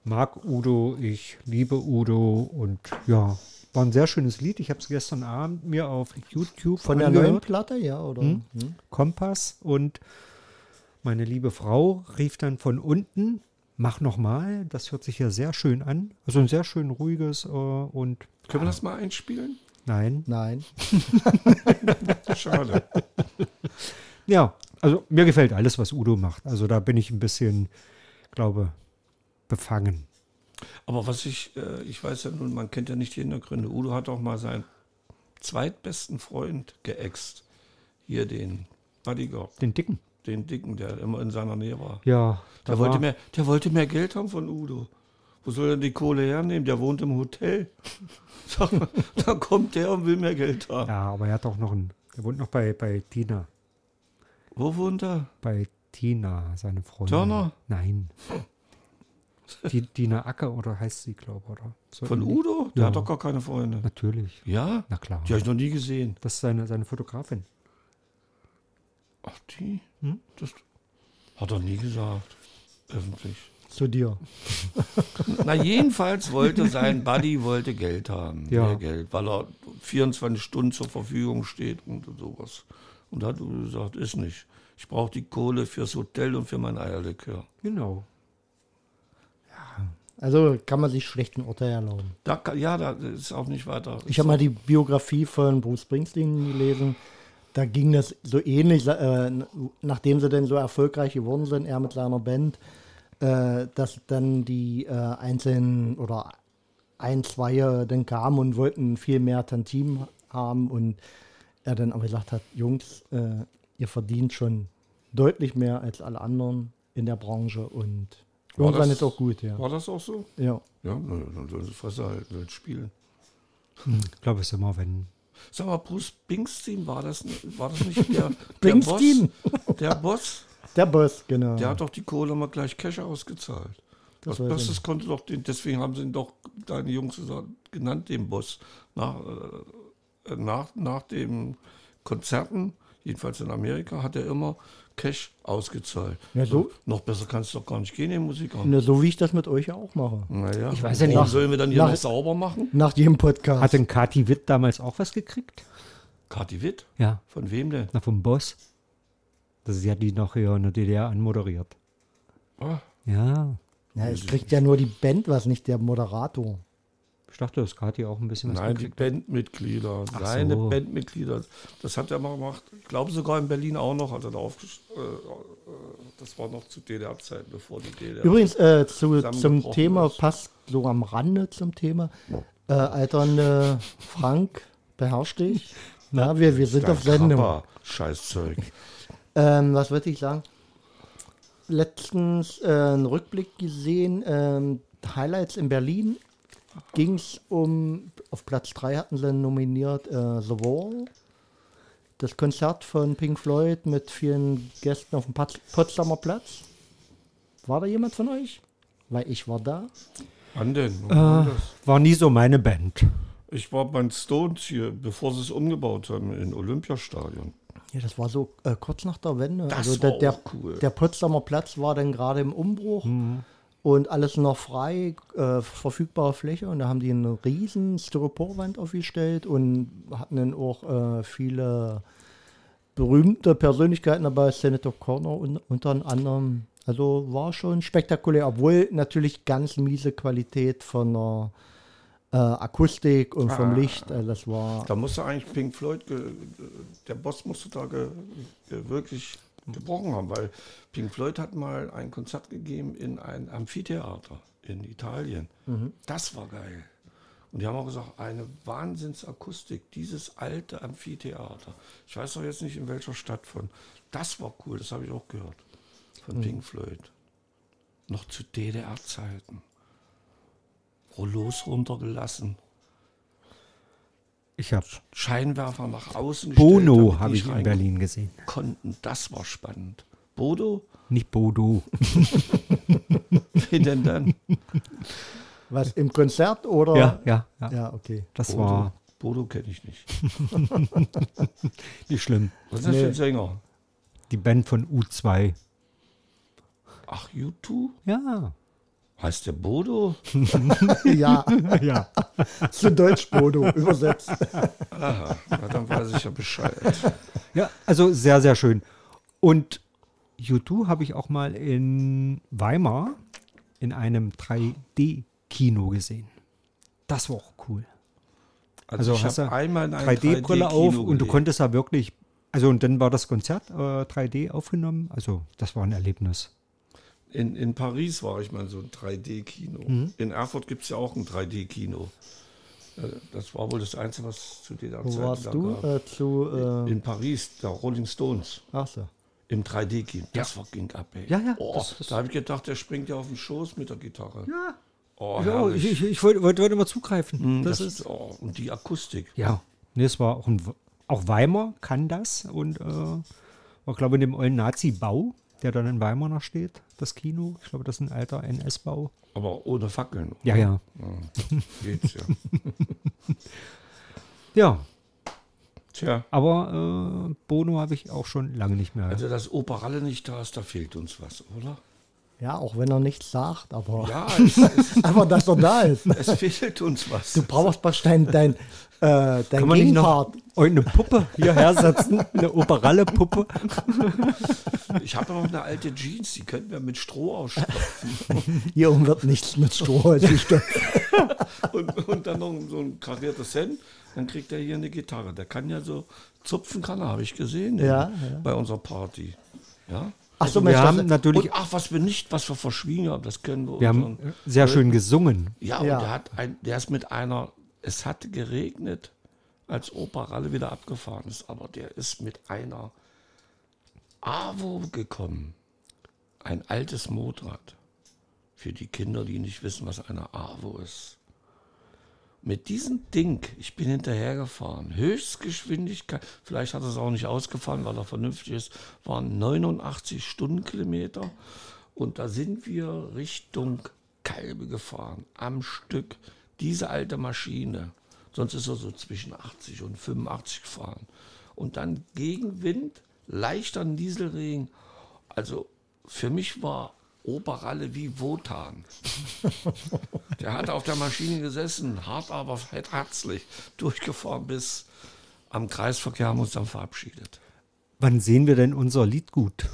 S1: Mag Udo, ich liebe Udo und ja, war ein sehr schönes Lied. Ich habe es gestern Abend mir auf YouTube
S2: Von der
S1: angehört.
S2: neuen Platte, ja, oder? Hm?
S1: Kompass und meine liebe Frau rief dann von unten, mach noch mal, das hört sich ja sehr schön an. Also ein sehr schön ruhiges äh, und
S3: Können wir das mal einspielen?
S1: nein.
S2: Nein. [LAUGHS]
S3: Schade.
S1: Ja, also mir gefällt alles, was Udo macht. Also da bin ich ein bisschen, glaube, befangen.
S3: Aber was ich, äh, ich weiß ja nun, man kennt ja nicht die Hintergründe. Udo hat auch mal seinen zweitbesten Freund geäxt. Hier den Bodyguard,
S1: Den dicken.
S3: den Dicken, der immer in seiner Nähe war.
S1: Ja, da
S3: Der wollte,
S1: war,
S3: mehr, der wollte mehr Geld haben von Udo. Wo soll er die Kohle hernehmen? Der wohnt im Hotel. [LAUGHS] Dann kommt der und will mehr Geld haben.
S1: Ja, aber er hat auch noch einen, er wohnt noch bei, bei Tina.
S3: Wo wohnt er?
S1: Bei Tina, seine Freundin.
S3: Turner?
S1: Nein. [LAUGHS] Die, Dina Acker oder heißt sie, glaube ich, oder? So
S3: Von. Udo? Der
S1: Ja.
S3: hat doch gar keine Freunde.
S1: Natürlich.
S3: Ja?
S1: Na klar.
S3: Die habe ich noch nie gesehen.
S1: Das ist seine, seine Fotografin.
S3: Ach, die?
S1: Hm?
S3: Das hat er nie gesagt. Öffentlich.
S2: Zu dir.
S3: Na, jedenfalls wollte sein Buddy wollte Geld haben.
S1: Ja.
S3: Mehr Geld, weil er 24 Stunden zur Verfügung steht und sowas. Und da hat gesagt, ist nicht. Ich brauche die Kohle fürs Hotel und für mein Eierlikör.
S1: Genau.
S2: Also kann man sich schlechten Urteil erlauben.
S3: Da, ja, da ist auch nicht weiter.
S2: Ich habe mal die Biografie von Bruce Springsteen gelesen. Da ging das so ähnlich, äh, nachdem sie denn so erfolgreich geworden sind, er mit seiner Band, äh, dass dann die äh, einzelnen oder ein, zwei dann kamen und wollten viel mehr Tantim haben und er dann aber gesagt hat, Jungs, äh, ihr verdient schon deutlich mehr als alle anderen in der Branche und irgendwann
S3: das-
S2: ist auch gut, ja.
S3: War das auch so?
S2: ja.
S3: Ja, dann sollen sie Fresse halten, sollen spielen.
S1: Ich glaube, es ist immer, wenn.
S3: Sag mal, Bruce Springsteen, war das, war das nicht der, [LAUGHS] der? Boss? Der Boss?
S2: Der Boss, genau.
S3: Der hat doch die Kohle mal gleich Cash ausgezahlt.
S2: Das
S3: Das, das,
S2: ich
S3: das konnte doch den, deswegen haben sie ihn doch, deine Jungs genannt, den Boss. Nach, äh, nach, nach den Konzerten, jedenfalls in Amerika, hat er immer Cash ausgezahlt.
S2: Ja, so-
S3: Noch besser kann es doch gar nicht gehen, den Musiker.
S2: Na, so wie ich das mit euch ja auch mache.
S3: Naja,
S1: Ich weiß ja nicht.
S3: warum sollen wir dann hier
S2: Nach-
S3: noch sauber machen?
S2: Nach jedem Podcast.
S1: Hat denn Kati Witt damals auch was gekriegt?
S3: Kati Witt?
S1: Ja,
S3: Von wem denn?
S1: na vom Boss. Das ist ja die noch hier in der DDR anmoderiert.
S3: Ah,
S1: Ja,
S2: ja, es kriegt ja nur die Band was, nicht der Moderator.
S1: Ich dachte, dass Kati auch ein bisschen was
S3: Nein, die Bandmitglieder.
S1: Ach
S3: Seine
S1: so.
S3: Bandmitglieder. Das hat er mal gemacht. Ich glaube sogar in Berlin auch noch, hat er da aufgesch... Äh, äh, das war noch zu DDR-Zeiten, bevor die DDR...
S2: Übrigens, äh, zu, zum Thema,
S3: ist.
S2: passt so am Rande zum Thema. Äh, alternde Frank, beherrscht dich. [LAUGHS] Na, wir, wir sind
S3: Dein
S2: auf Sendung.
S3: Kappa, Scheißzeug.
S2: Ähm, was würde ich sagen? Letztens äh, einen Rückblick gesehen, ähm, Highlights in Berlin. Ging es um, auf Platz 3 hatten sie nominiert äh, The Wall. Das Konzert von Pink Floyd mit vielen Gästen auf dem Potsdamer Platz. War da jemand von euch? Weil ich war da.
S3: Wann denn? Wann war?
S1: War nie so meine Band.
S3: Ich war bei den Stones hier, bevor sie es umgebaut haben, im Olympiastadion.
S2: Ja, das war so äh, kurz nach der Wende.
S3: Das
S2: also
S3: war
S2: der, der,
S3: auch cool.
S2: der Potsdamer Platz war dann gerade im Umbruch
S3: Mhm.
S2: Und alles noch frei, äh, verfügbare Fläche. Und da haben die eine riesen Styroporwand aufgestellt und hatten dann auch äh, viele berühmte Persönlichkeiten dabei, Senator Corner un unter anderem. Also war schon spektakulär, obwohl natürlich ganz miese Qualität von der äh, Akustik und vom
S3: Ah.
S2: Licht. Also das war
S3: Da musste eigentlich Pink Floyd, der Boss musste da wirklich gebrochen haben, weil Pink Floyd hat mal ein Konzert gegeben in ein Amphitheater in Italien. Das war geil. Und die haben auch gesagt, eine Wahnsinnsakustik, dieses alte Amphitheater. Ich weiß doch jetzt nicht, in welcher Stadt von. Das war cool, das habe ich auch gehört. Von Pink Floyd. Noch zu DDR-Zeiten. Rollos runtergelassen.
S1: Ich habe
S3: Scheinwerfer nach außen
S1: Bono habe ich in Berlin gesehen.
S3: Konnten. Das war spannend. Bodo?
S1: Nicht Bodo. [LAUGHS]
S3: Wen denn dann?
S2: was im Konzert oder?
S1: Ja, ja, ja.
S2: Ja, okay.
S1: Das
S3: Bodo,
S1: war
S3: Bodo kenne ich nicht. [LAUGHS]
S1: nicht schlimm.
S3: Was ist das für ein Sänger?
S1: Die Band von U2.
S3: Ach, U2?
S1: Ja.
S3: Heißt der Bodo? [LAUGHS]
S2: Ja,
S1: ja.
S2: zu Deutsch Bodo übersetzt.
S3: Aha, dann weiß ich ja Bescheid.
S1: Ja, also sehr, sehr schön. Und U2 habe ich auch mal in Weimar in einem 3D-Kino gesehen. Das war auch cool.
S3: Also,
S1: Also
S3: ich
S1: hast
S3: habe
S1: du
S3: einmal in einem
S1: 3D-Brille auf
S3: 3D-Kino
S1: und du konntest da wirklich, also und dann war das Konzert äh, 3D aufgenommen. Also das war ein Erlebnis.
S3: In, in Paris war ich mal so ein 3D-Kino.
S1: Mhm.
S3: In Erfurt gibt es ja auch ein 3D-Kino. Äh, Das war wohl das Einzige, was zu der
S2: Wo
S3: Zeit
S2: warst
S3: da
S2: du? Äh, zu, äh,
S3: In Paris, der Rolling Stones.
S2: ach so.
S3: Im 3D-Kino. Das war ging ab, ey.
S1: Ja, ja,
S3: Oh,
S1: das- das-
S3: da habe ich gedacht, der springt ja auf den Schoß mit der Gitarre.
S1: Ja.
S3: Oh,
S1: Ja, ich, ich, ich wollte wollte immer zugreifen.
S3: Hm,
S1: das,
S3: das
S1: ist.
S3: oh, und die Akustik.
S1: Ja. Nee, es war auch ein auch Weimar kann das und äh, war, glaube ich, in dem ollen Nazi-Bau, der dann in Weimar noch steht, das Kino. Ich glaube, das ist ein alter NS-Bau.
S3: Aber ohne Fackeln.
S1: Ja, ja.
S3: Geht's ja. [LAUGHS]
S1: Ja,
S3: Tja,
S1: aber äh, Bono habe ich auch schon lange nicht mehr.
S3: also das Operalle nicht da ist, da fehlt uns was, oder?
S2: Ja, auch wenn er nichts sagt, aber
S3: Ja, [LAUGHS] es, es,
S2: einfach, dass er da ist.
S3: es fehlt uns was.
S2: Du brauchst wahrscheinlich dein, äh, dein
S1: Können wir nicht noch- eine Puppe hierher setzen, eine Operalle-Puppe. [LAUGHS]
S3: Ich habe noch eine alte Jeans, die könnten wir mit Stroh ausstopfen. [LAUGHS]
S2: Hier oben wird nichts mit Strohholz gestopft.
S3: und, und dann noch so ein kariertes Hemd, dann kriegt er hier eine Gitarre. Der kann ja so zupfen, kann er, habe ich gesehen
S2: Ja, ja.
S3: bei unserer Party. Ja.
S2: Ach so,
S1: Wir
S2: Mensch,
S1: haben
S2: das,
S1: natürlich,
S3: Und ach, was wir nicht, was wir verschwiegen haben, das können wir
S1: wir haben sehr schön gesungen.
S3: Ja,
S2: Ja.
S3: und der, hat ein, der ist mit einer, es hat geregnet, als Opa Ralle wieder abgefahren ist, aber der ist mit einer AWO gekommen. Ein altes Motorrad. Für die Kinder, die nicht wissen, was eine AWO ist. Mit diesem Ding, ich bin hinterhergefahren, Höchstgeschwindigkeit, vielleicht hat er es auch nicht ausgefahren, weil er vernünftig ist, waren 89 Stundenkilometer. Und da sind wir Richtung Kalbe gefahren, am Stück. Diese alte Maschine. Sonst ist er so zwischen 80 und 85 gefahren. Und dann Gegenwind, leichter Nieselregen. Also für mich war Oberralle wie Wotan. [LAUGHS] Der hat auf der Maschine gesessen, hart aber herzlich, durchgefahren bis am Kreisverkehr haben wir uns dann verabschiedet.
S1: Wann sehen wir denn unser Liedgut?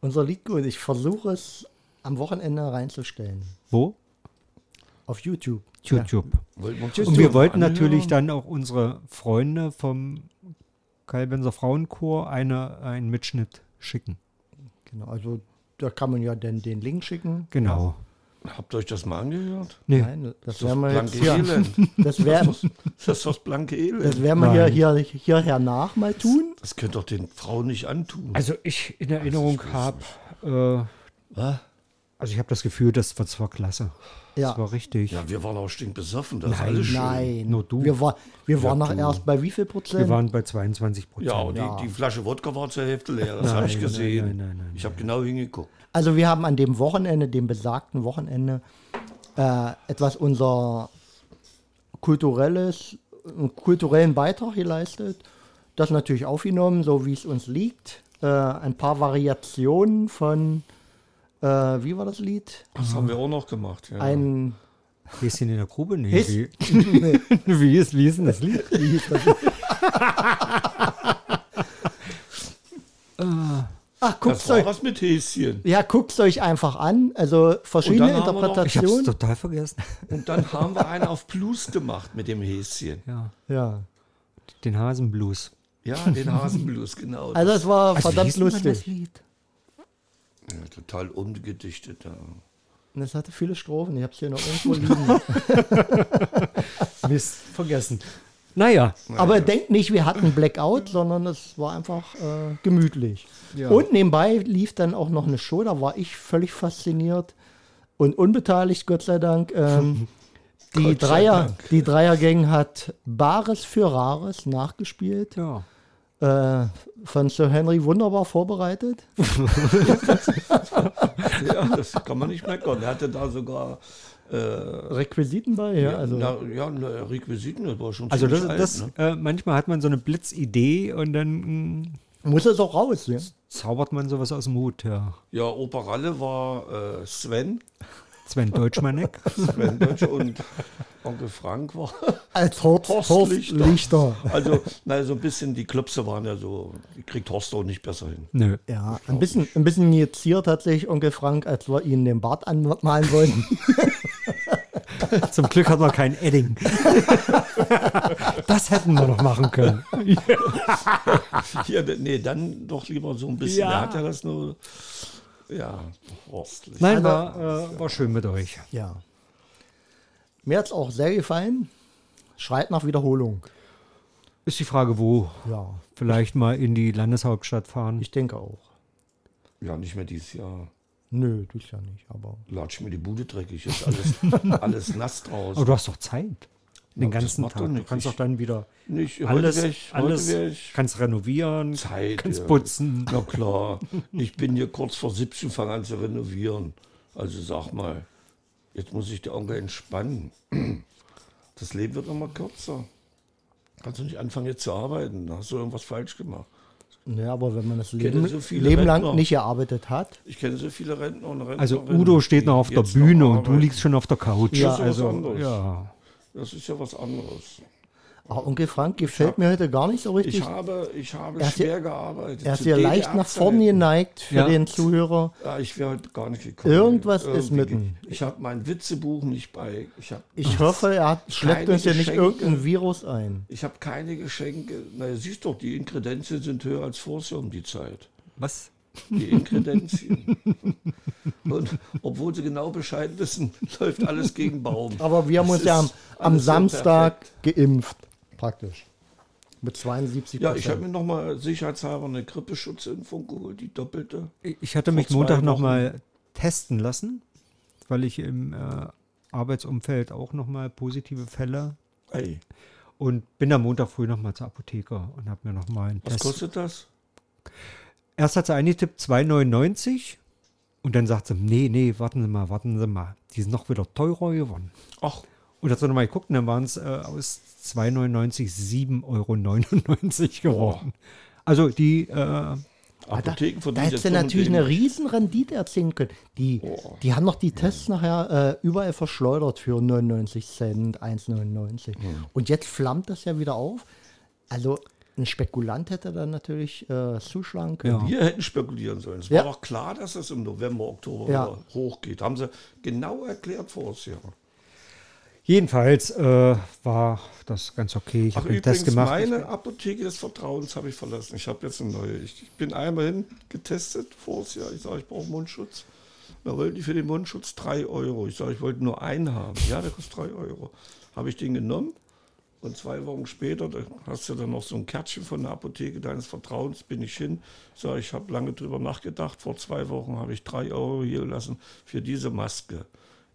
S2: unser Liedgut, ich versuche es am Wochenende reinzustellen.
S1: Wo?
S2: Auf YouTube.
S1: YouTube.
S3: Uns
S1: Und wir wollten natürlich dann auch unsere Freunde vom Kalbenser Frauenchor eine, einen Mitschnitt schicken.
S2: Genau, also da kann man ja dann den Link schicken.
S1: Genau.
S3: Habt ihr euch das mal angehört?
S1: Nee.
S2: Nein, das
S3: Das
S2: werden wir jetzt hier,
S3: Elend. [LAUGHS]
S2: das werden,
S3: Das ist das blanke Elend.
S2: das werden wir hier, hierher nach mal tun.
S3: Das könnt doch den Frauen nicht antun.
S1: Also ich in Erinnerung habe, äh,
S3: Was?
S1: Also ich habe das Gefühl, das war zwar klasse.
S2: Ja.
S1: Das war richtig.
S3: Ja, wir waren auch stinkbesoffen, das
S1: Nein,
S3: alles schön.
S2: Nein,
S1: Nur du.
S2: Wir, war, wir waren noch erst bei wie viel Prozent?
S1: Wir waren bei 22 Prozent.
S3: Ja, und
S2: Ja.
S3: Die, die Flasche Wodka war zur Hälfte leer, das habe ich gesehen.
S1: nein, nein, nein,
S3: ich habe genau hingeguckt.
S2: Also wir haben an dem Wochenende, dem besagten Wochenende, äh, etwas unser kulturelles, kulturellen Beitrag geleistet. Das natürlich aufgenommen, so wie es uns liegt. Äh, ein paar Variationen von, äh, wie war das Lied?
S3: Das haben wir auch noch gemacht. Ja.
S2: Ein,
S1: Häschen in der Grube? Nee.
S2: Häs-
S1: Wie, [LAUGHS] wie, ist, wie ist denn das Lied?
S2: wie hieß das? [LAUGHS] Ach,
S3: das
S2: guckt's
S3: war
S2: euch,
S3: was mit Häschen.
S2: ja, guckt's euch einfach an. Also verschiedene
S3: noch-
S1: Ich
S2: Interpretationen.
S1: total vergessen.
S3: Und dann haben wir einen auf Blues gemacht mit dem Häschen.
S1: Ja,
S2: Ja.
S1: den Hasenblues.
S3: Ja, den Hasenblues, genau.
S2: Also es war
S1: Also wie
S2: verdammt
S1: das
S2: lustig.
S3: Ja, total umgedichtet. Ja.
S2: Und es hatte viele Strophen. Ich habe es hier noch irgendwo liegen. [LAUGHS]
S1: Mist, vergessen. Naja,
S2: Aber denkt nicht, wir hatten Blackout, sondern es war einfach äh, gemütlich.
S1: Ja.
S2: Und nebenbei lief dann auch noch eine Show, da war ich völlig fasziniert und unbeteiligt, Gott sei Dank. Ähm, [LAUGHS] die,
S3: Gott sei
S2: Dreier,
S3: Dank.
S2: die Dreiergang hat Bares für Rares nachgespielt,
S1: ja.
S2: Äh, von Sir Henry wunderbar vorbereitet. [LAUGHS] [LAUGHS]
S3: ja, das kann man nicht meckern. Er hatte da sogar äh,
S2: Requisiten bei, ja, also
S3: na, ja, na, Requisiten, das war schon
S1: Also das,
S3: ziemlich
S1: das
S3: alt, ne?
S1: äh, manchmal hat man so eine Blitzidee und dann mh,
S2: muss es auch raus. Ja?
S1: zaubert man sowas aus dem Hut. Ja.
S3: Ja, Operalle war äh, Sven,
S1: Sven Deutschmanek.
S3: Sven Deutsch und Onkel Frank war. [LAUGHS]
S2: Als Horst,
S3: Horst Lichter.
S2: Lichter.
S3: Also, na, so ein bisschen, die Klöpse waren ja so, die kriegt Horst auch nicht besser hin.
S1: Nö.
S2: Ja, ein bisschen, ein bisschen injiziert hat sich Onkel Frank, als wir ihn den Bart anmalen wollten. [LAUGHS]
S1: Zum Glück hat man kein Edding. das hätten wir noch machen können. [LAUGHS]
S3: Hier, nee, dann doch lieber so ein bisschen.
S1: Ja.
S3: Er hat ja das nur, ja, Horst.
S1: Nein,
S2: Also-
S1: war, äh, war schön mit euch.
S2: Ja. Mir hat es auch sehr gefallen. Schreit nach Wiederholung.
S1: Ist die Frage, wo?
S2: Ja,
S1: Vielleicht mal in die Landeshauptstadt fahren.
S2: ich denke auch.
S3: Ja, nicht mehr dieses Jahr.
S2: Nö, das ja nicht, aber.
S3: Latsch mir die Bude dreckig, ist alles, [LAUGHS] alles nass draußen.
S1: Aber du hast doch Zeit. Den
S3: Ja, das
S1: ganzen Tag. Du kannst doch dann wieder
S3: Nicht,
S1: alles,
S3: ich,
S1: alles kannst renovieren,
S3: Zeit.
S1: kannst
S3: ja.
S1: putzen.
S3: Na klar, ich bin hier kurz vor 17, fange an zu renovieren. Also sag mal, jetzt muss ich der Onkel entspannen. [CLEARS THROAT] Das Leben wird immer kürzer. Kannst du nicht anfangen jetzt zu arbeiten, da hast du irgendwas falsch gemacht.
S2: Ja, aber wenn man das Leben,
S3: so
S2: Leben lang
S3: Rentner.
S2: nicht gearbeitet hat.
S3: Ich kenne so viele Rentner und Rentnerinnen.
S1: Also Udo steht noch auf
S3: die
S1: der Bühne und du liegst schon auf der Couch.
S2: Ja,
S3: Das ist was
S1: also
S3: anderes.
S1: ja.
S3: Das ist ja was anderes.
S2: Aber Onkel Frank gefällt
S3: hab-
S2: mir heute gar nicht so richtig.
S3: Ich habe, ich habe
S2: Er ist
S3: schwer
S2: ja-
S3: gearbeitet.
S2: er ist hier leicht nach vorne geneigt für
S1: Ja.
S2: den Zuhörer.
S3: Ja, ich wäre heute gar nicht gekommen.
S2: Irgendwas ist
S3: Irgendwie
S2: mit
S3: ge-
S2: ihm.
S3: Ich habe mein Witzebuch nicht bei. Ich habe
S2: Ich hoffe, er hat, schleppt uns ja nicht irgendein Virus ein.
S3: ich hab keine Geschenke. Na, siehst doch, die Inkredenzien sind höher als vorher um die Zeit.
S1: Was?
S3: Die Inkredenzien. [LAUGHS] Und obwohl sie genau Bescheid wissen, [LAUGHS] läuft alles gegen Baum.
S2: Aber wir haben uns ja am, am
S3: so
S2: Samstag geimpft, praktisch. Mit 72
S3: Ja, ich habe mir nochmal sicherheitshalber eine Grippeschutzimpfung geholt, die doppelte.
S1: Ich hatte mich Montag nochmal testen lassen, weil ich im äh, Arbeitsumfeld auch nochmal positive Fälle
S3: Ey,
S1: und bin am Montag früh nochmal zur Apotheke und habe mir nochmal einen
S3: was
S1: Test.
S3: kostet das?
S1: Erst hat sie eingetippt 2,99 und dann sagt sie, nee, nee, warten Sie mal, warten Sie mal. Die sind noch wieder teurer geworden.
S3: Ach,
S1: Und hat sie nochmal geguckt und dann waren es äh, aus 2,99 7,99 Euro geworden. Also die, äh,
S2: Ah, da,
S3: Apotheken
S2: da
S3: verdienen
S2: hättest du natürlich eine riesen Rendite erzielen können. Die, die haben noch die Tests nachher äh, überall verschleudert für 99 Cent, 1,99. Und jetzt flammt das ja wieder auf. Also ein Spekulant hätte dann natürlich äh, zuschlagen können.
S1: Ja.
S3: Wir hätten spekulieren sollen. Es
S2: Ja.
S3: war doch klar, dass es im November, Oktober
S2: Ja.
S3: wieder hochgeht. Haben sie genau erklärt vor uns, ja.
S1: Jedenfalls äh, war das ganz okay. Ich habe Test gemacht.
S3: meine Apotheke des Vertrauens habe ich verlassen. Ich habe jetzt eine neue. Ich ich bin einmal hin getestet vor uns, ja. Ich sage, ich brauche Mundschutz. Da wollten die für den Mundschutz 3 Euro. Ich sage, ich wollte nur einen haben. Ja, der kostet 3 Euro. Habe ich den genommen. Und zwei Wochen später, da hast du dann noch so ein Kärtchen von der Apotheke deines Vertrauens, bin ich hin. So, ich habe lange drüber nachgedacht. Vor zwei Wochen habe ich drei Euro hier gelassen für diese Maske.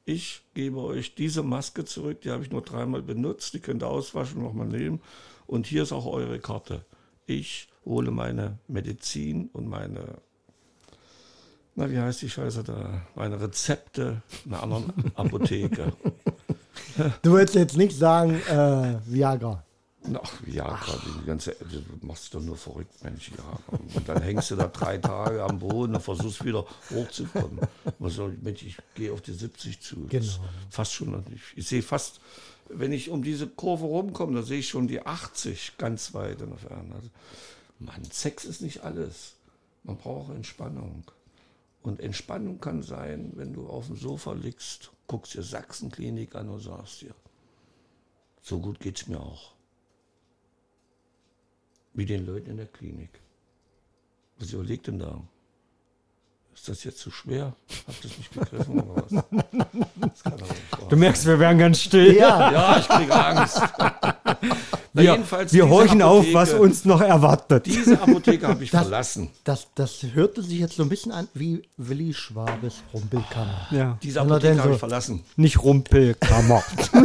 S3: Ich gebe euch diese Maske zurück, die habe ich nur dreimal benutzt. Die könnt ihr auswaschen und nochmal nehmen. Und hier ist auch eure Karte. Ich hole meine Medizin und meine, na, wie heißt die Scheiße da? Meine Rezepte in einer anderen [LAUGHS] Apotheke.
S2: Du willst jetzt nicht sagen, äh, Viagra.
S3: Ach, ja, gerade die ganze, du machst doch nur verrückt, Mensch, ja. Und dann hängst du da drei Tage am Boden und versuchst wieder hochzukommen. Was soll ich, Mensch, ich gehe auf die 70 zu.
S2: Genau.
S3: Fast schon, ich, ich sehe fast, wenn ich um diese Kurve rumkomme, da sehe ich schon die 80 ganz weit in der Ferne. Also, Mann, Sex ist nicht alles. Man braucht Entspannung. Und Entspannung kann sein, wenn du auf dem Sofa liegst, guckst dir Sachsenklinik an und sagst dir, so gut geht's mir auch. Wie den Leuten in der Klinik. Was überlegt denn da? Ist das jetzt zu schwer? Habt ihr es nicht begriffen oder was? Das kann doch nicht wahr
S1: Du merkst, wir werden ganz still.
S2: Ja,
S3: Ja, ich kriege Angst. [LAUGHS]
S1: Wir,
S3: jedenfalls
S1: wir horchen auf,
S3: Apotheke-
S1: was uns noch erwartet.
S3: Diese Apotheke habe ich
S2: Das-
S3: verlassen.
S2: das, das hörte sich jetzt so ein bisschen an wie Willi Schwabes Rumpelkammer.
S1: Ja,
S3: Diese Apotheke habe
S2: so-
S3: ich verlassen.
S1: nicht Rumpelkammer. [LAUGHS]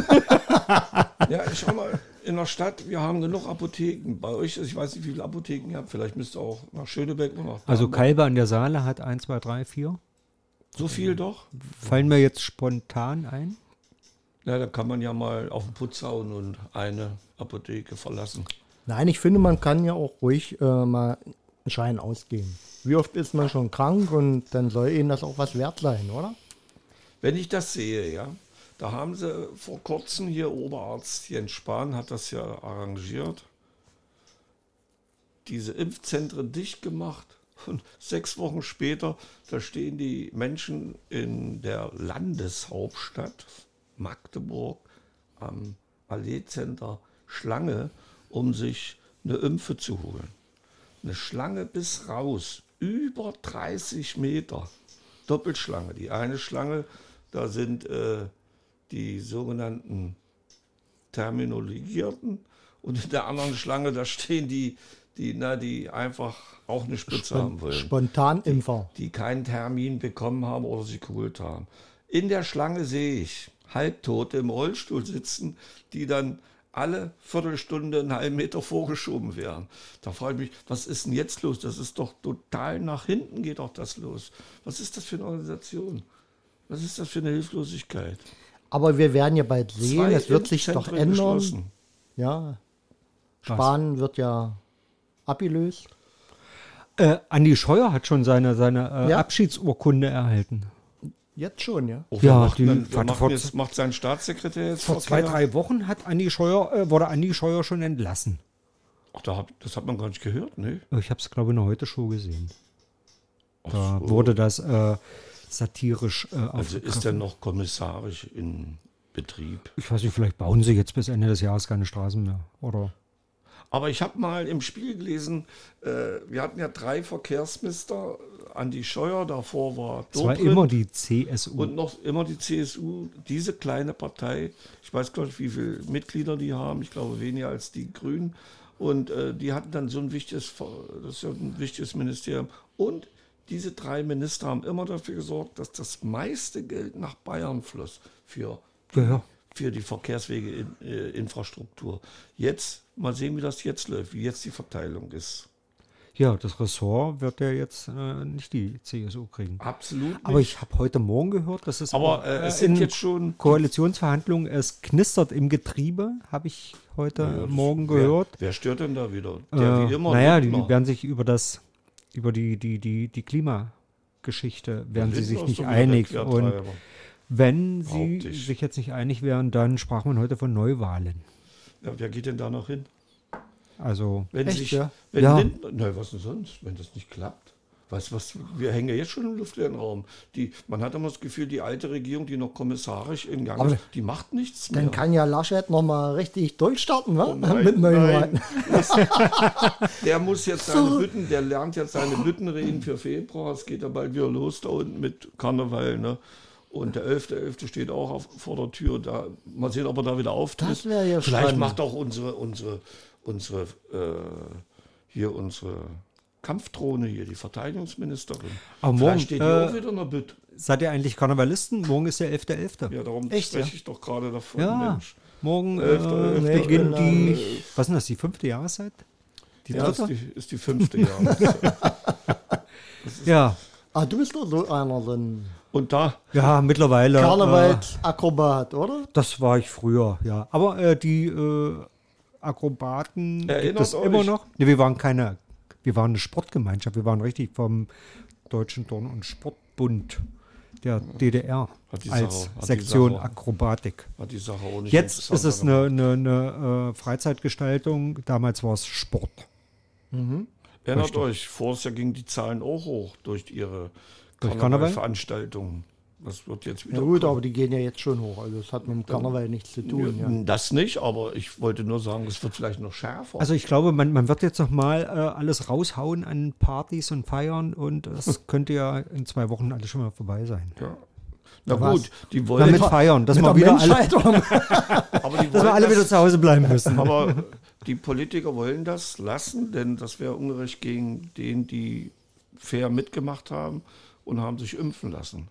S3: Ja, ich schau mal, in der Stadt, wir haben genug Apotheken. Bei euch, ich weiß nicht, wie viele Apotheken ihr habt. Vielleicht müsst ihr auch nach Schönebeck oder nach
S1: also. Kalber an der Saale hat 1, 2, 3, 4.
S3: So viel doch?
S1: Fallen mir jetzt spontan ein?
S3: Ja, da kann man ja mal auf den Putz hauen und eine Apotheke verlassen.
S2: Nein, ich finde, man kann ja auch ruhig äh, mal einen Schein ausgeben. Wie oft ist man schon krank und dann soll ihnen das auch was wert sein, oder?
S3: Wenn ich das sehe, ja, da haben sie vor kurzem hier Oberarzt Jens Spahn hat das ja arrangiert, diese Impfzentren dicht gemacht und sechs Wochen später, da stehen die Menschen in der Landeshauptstadt Magdeburg am Allee-Center Schlange, um sich eine Impfe zu holen. Eine Schlange bis raus, über 30 Meter. Doppelschlange. Die eine Schlange, da sind äh, die sogenannten Terminologierten und in der anderen Schlange, da stehen die, die, na, die einfach auch eine Spritze haben wollen
S2: Spontanimpfer.
S3: die keinen Termin bekommen haben oder sich geholt haben. In der Schlange sehe ich Halbtote im Rollstuhl sitzen, die dann alle Viertelstunde einen halben Meter vorgeschoben werden. Da frage ich mich, was ist denn jetzt los? Das ist doch total nach hinten geht doch das los. Was ist das für eine Organisation? Was ist das für eine Hilflosigkeit?
S2: Aber wir werden ja bald sehen,
S3: Zwei
S2: es wird sich doch ändern. Ja. Spahn wird ja abgelöst.
S1: Äh, Andi Scheuer hat schon seine, seine äh,
S2: Ja.
S1: Abschiedsurkunde erhalten.
S2: Jetzt schon, ja.
S3: Oh,
S1: Ja,
S3: macht,
S1: die hat
S3: macht,
S1: vor-
S3: jetzt, macht sein Staatssekretär jetzt
S1: Vor zwei, drei Wochen hat Andi Scheuer, äh, wurde Andi Scheuer schon entlassen.
S3: Ach, da hab, das hat man gar nicht gehört, ne?
S1: Ich habe es, glaube ich, in der Heute-Show gesehen.
S3: Ach
S1: Da
S3: so.
S1: wurde das äh, satirisch äh,
S3: Also ist er noch kommissarisch in Betrieb.
S1: Ich weiß nicht, vielleicht bauen sie jetzt bis Ende des Jahres keine Straßen mehr. Oder?
S3: Aber ich habe mal im Spiel gelesen, äh, wir hatten ja drei Verkehrsminister. Andi Scheuer, davor war
S1: Es war immer die CSU.
S3: und noch immer die CSU. Diese kleine Partei, ich weiß gar nicht, wie viele Mitglieder die haben. Ich glaube weniger als die Grünen. Und äh, die hatten dann so ein wichtiges, das ist ja ein wichtiges Ministerium. Und diese drei Minister haben immer dafür gesorgt, dass das meiste Geld nach Bayern floss für
S1: ja, ja.
S3: für die Verkehrswege in, äh. Jetzt mal sehen, wie das jetzt läuft, wie jetzt die Verteilung ist.
S1: ja, das Ressort wird ja jetzt äh, nicht die CSU kriegen.
S3: Absolut. Nicht.
S1: Aber ich habe heute Morgen gehört, dass es
S3: Aber, äh, es sind
S1: in
S3: jetzt schon-
S1: Koalitionsverhandlungen, es knistert im Getriebe, habe ich heute
S3: Ja,
S1: Morgen
S3: wer,
S1: gehört.
S3: Wer stört denn da wieder? Der
S1: Äh,
S3: wie immer.
S1: naja, die werden sich über das, über die, die, die, die Klimageschichte werden sie sich nicht einig. Und wenn sie sich jetzt nicht einig wären, dann sprach man heute von Neuwahlen.
S3: Ja, wer geht denn da noch hin?
S1: Also
S3: Wenn
S2: Echt,
S3: sich,
S2: ja?
S3: wenn
S1: Ja.
S3: Lindner, na, was denn sonst, wenn das nicht klappt? Weißt du was, wir hängen ja jetzt schon im luftleeren Raum. Die, man hat immer das Gefühl, die alte Regierung, die noch kommissarisch in Gang ist, die macht nichts mehr.
S2: Dann kann ja Laschet nochmal richtig durchstarten, wa?
S3: Oh nein, [LAUGHS]
S2: Mit neuen. [LAUGHS]
S3: Der muss jetzt seine Bütten, der lernt jetzt seine Büttenreden für Februar. Es geht ja bald wieder los da unten mit Karneval. Ne? Und der 11.11. steht auch auf, vor der Tür. Da, mal sehen, ob er da wieder auftritt.
S2: Das wäre ja
S3: Vielleicht
S2: spannend.
S3: macht auch unsere, unsere, unsere äh, hier unsere Kampfdrohne hier, die Verteidigungsministerin.
S1: Aber
S3: Vielleicht
S1: morgen,
S3: steht die
S1: äh,
S3: auch wieder in der Bütt.
S1: seid ihr eigentlich Karnevalisten? Morgen ist der 11.11.
S3: Ja, darum
S2: Echt,
S3: spreche
S2: ja?
S3: ich doch gerade davon.
S1: Ja,
S3: Mensch.
S1: morgen äh, beginnt die, was ist denn das, die fünfte Jahreszeit? Die
S3: Ja, ist
S1: dritte?
S3: die, ist die fünfte Jahreszeit. [LAUGHS]
S1: Ja,
S2: Ah, du bist doch so einer, ein
S3: Und da,
S1: ja, mittlerweile. Äh,
S2: Karnevalsakrobat, oder?
S1: das war ich früher, ja. Aber äh, die äh, Akrobaten gibt
S3: Erinnert
S1: es
S3: euch?
S1: immer noch. Nee, wir waren keine, wir waren eine Sportgemeinschaft. Wir waren richtig vom Deutschen Turn- und Sportbund der DDR als
S3: Sache-
S1: Sektion
S3: Sache-
S1: Akrobatik.
S3: hat die Sache auch nicht
S1: Jetzt ist es eine, eine, eine äh, Freizeitgestaltung. Damals war es Sport.
S3: Erinnert
S1: Richtig.
S3: euch, Jahr gingen die Zahlen auch hoch durch ihre
S1: Durch Karneval?
S3: Das wird jetzt wieder.
S2: Ja gut,
S3: kommen.
S2: aber die gehen ja jetzt schon hoch. Also das hat mit dem Karneval nichts zu tun. Ja.
S3: Das nicht, aber ich wollte nur sagen, es wird vielleicht noch schärfer.
S1: Also ich glaube, man, man wird jetzt noch mal äh, alles raushauen an Partys und Feiern und es [LAUGHS] könnte ja in zwei Wochen alles schon mal vorbei sein.
S3: ja. Na
S2: was?
S3: gut, die
S1: Na,
S3: wollen,
S1: mit Feiern, dass
S2: Mit
S1: wir
S2: der
S1: wieder alle, [LAUGHS] dass wir alle
S3: das-
S1: wieder zu Hause bleiben müssen.
S3: Aber die Politiker wollen das lassen, denn das wäre ungerecht gegen den, die fair mitgemacht haben und haben sich impfen lassen.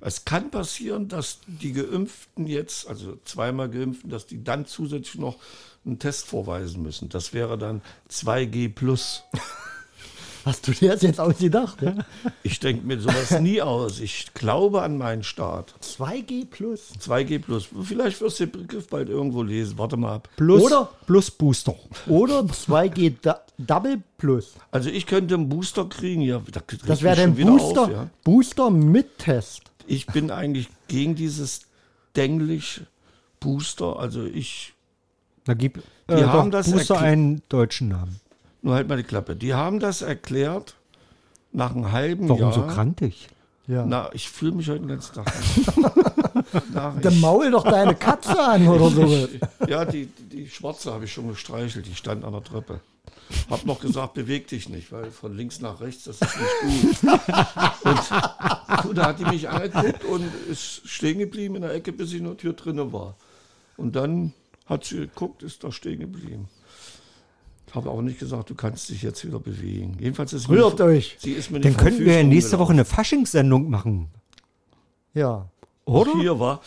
S3: Es kann passieren, dass die Geimpften jetzt, also zweimal Geimpften, dass die dann zusätzlich noch einen Test vorweisen müssen. Das wäre dann 2G plus. [LAUGHS]
S2: Hast du dir das jetzt ausgedacht? Ja? [LAUGHS]
S3: Ich denke mir sowas nie aus. Ich glaube an meinen Staat.
S2: 2G plus.
S3: 2G plus. Vielleicht wirst du den Begriff bald irgendwo lesen. Warte mal ab.
S1: Plus,
S2: Oder-
S1: plus Booster.
S2: Oder 2G da Double plus.
S3: Also ich könnte einen Booster kriegen. Ja, da krieg
S2: Das wäre
S3: wieder
S2: Booster,
S3: Auf, ja.
S2: Booster mit Test.
S3: Ich bin eigentlich gegen dieses Denglisch Booster. Also ich,
S1: Da gibt
S3: Die
S1: äh,
S3: haben
S1: doch
S3: das
S1: Booster einen deutschen Namen.
S3: nur halt mal die Klappe. Die haben das erklärt nach einem halben
S1: Warum
S3: Jahr.
S1: so krantig?
S2: Ja.
S3: Na, ich fühle mich heute den ganzen Tag. [LAUGHS] nach,
S2: Dann maul doch deine Katze an oder [LAUGHS] so.
S3: ja, die, die schwarze habe ich schon gestreichelt. Die stand an der Treppe. Hab noch gesagt, beweg dich nicht, weil von links nach rechts, das ist nicht gut. Und du, da hat die mich angeguckt und ist stehen geblieben in der Ecke, bis ich in der Tür drinne war. Und dann hat sie geguckt, ist da stehen geblieben. Habe auch nicht gesagt, du kannst dich jetzt wieder bewegen. Jedenfalls ist
S2: Rührt
S3: mir,
S2: euch.
S3: Sie ist mir
S1: Dann könnten wir ja nächste Woche eine Faschingssendung machen.
S2: Ja.
S1: Oder?
S3: Hier war.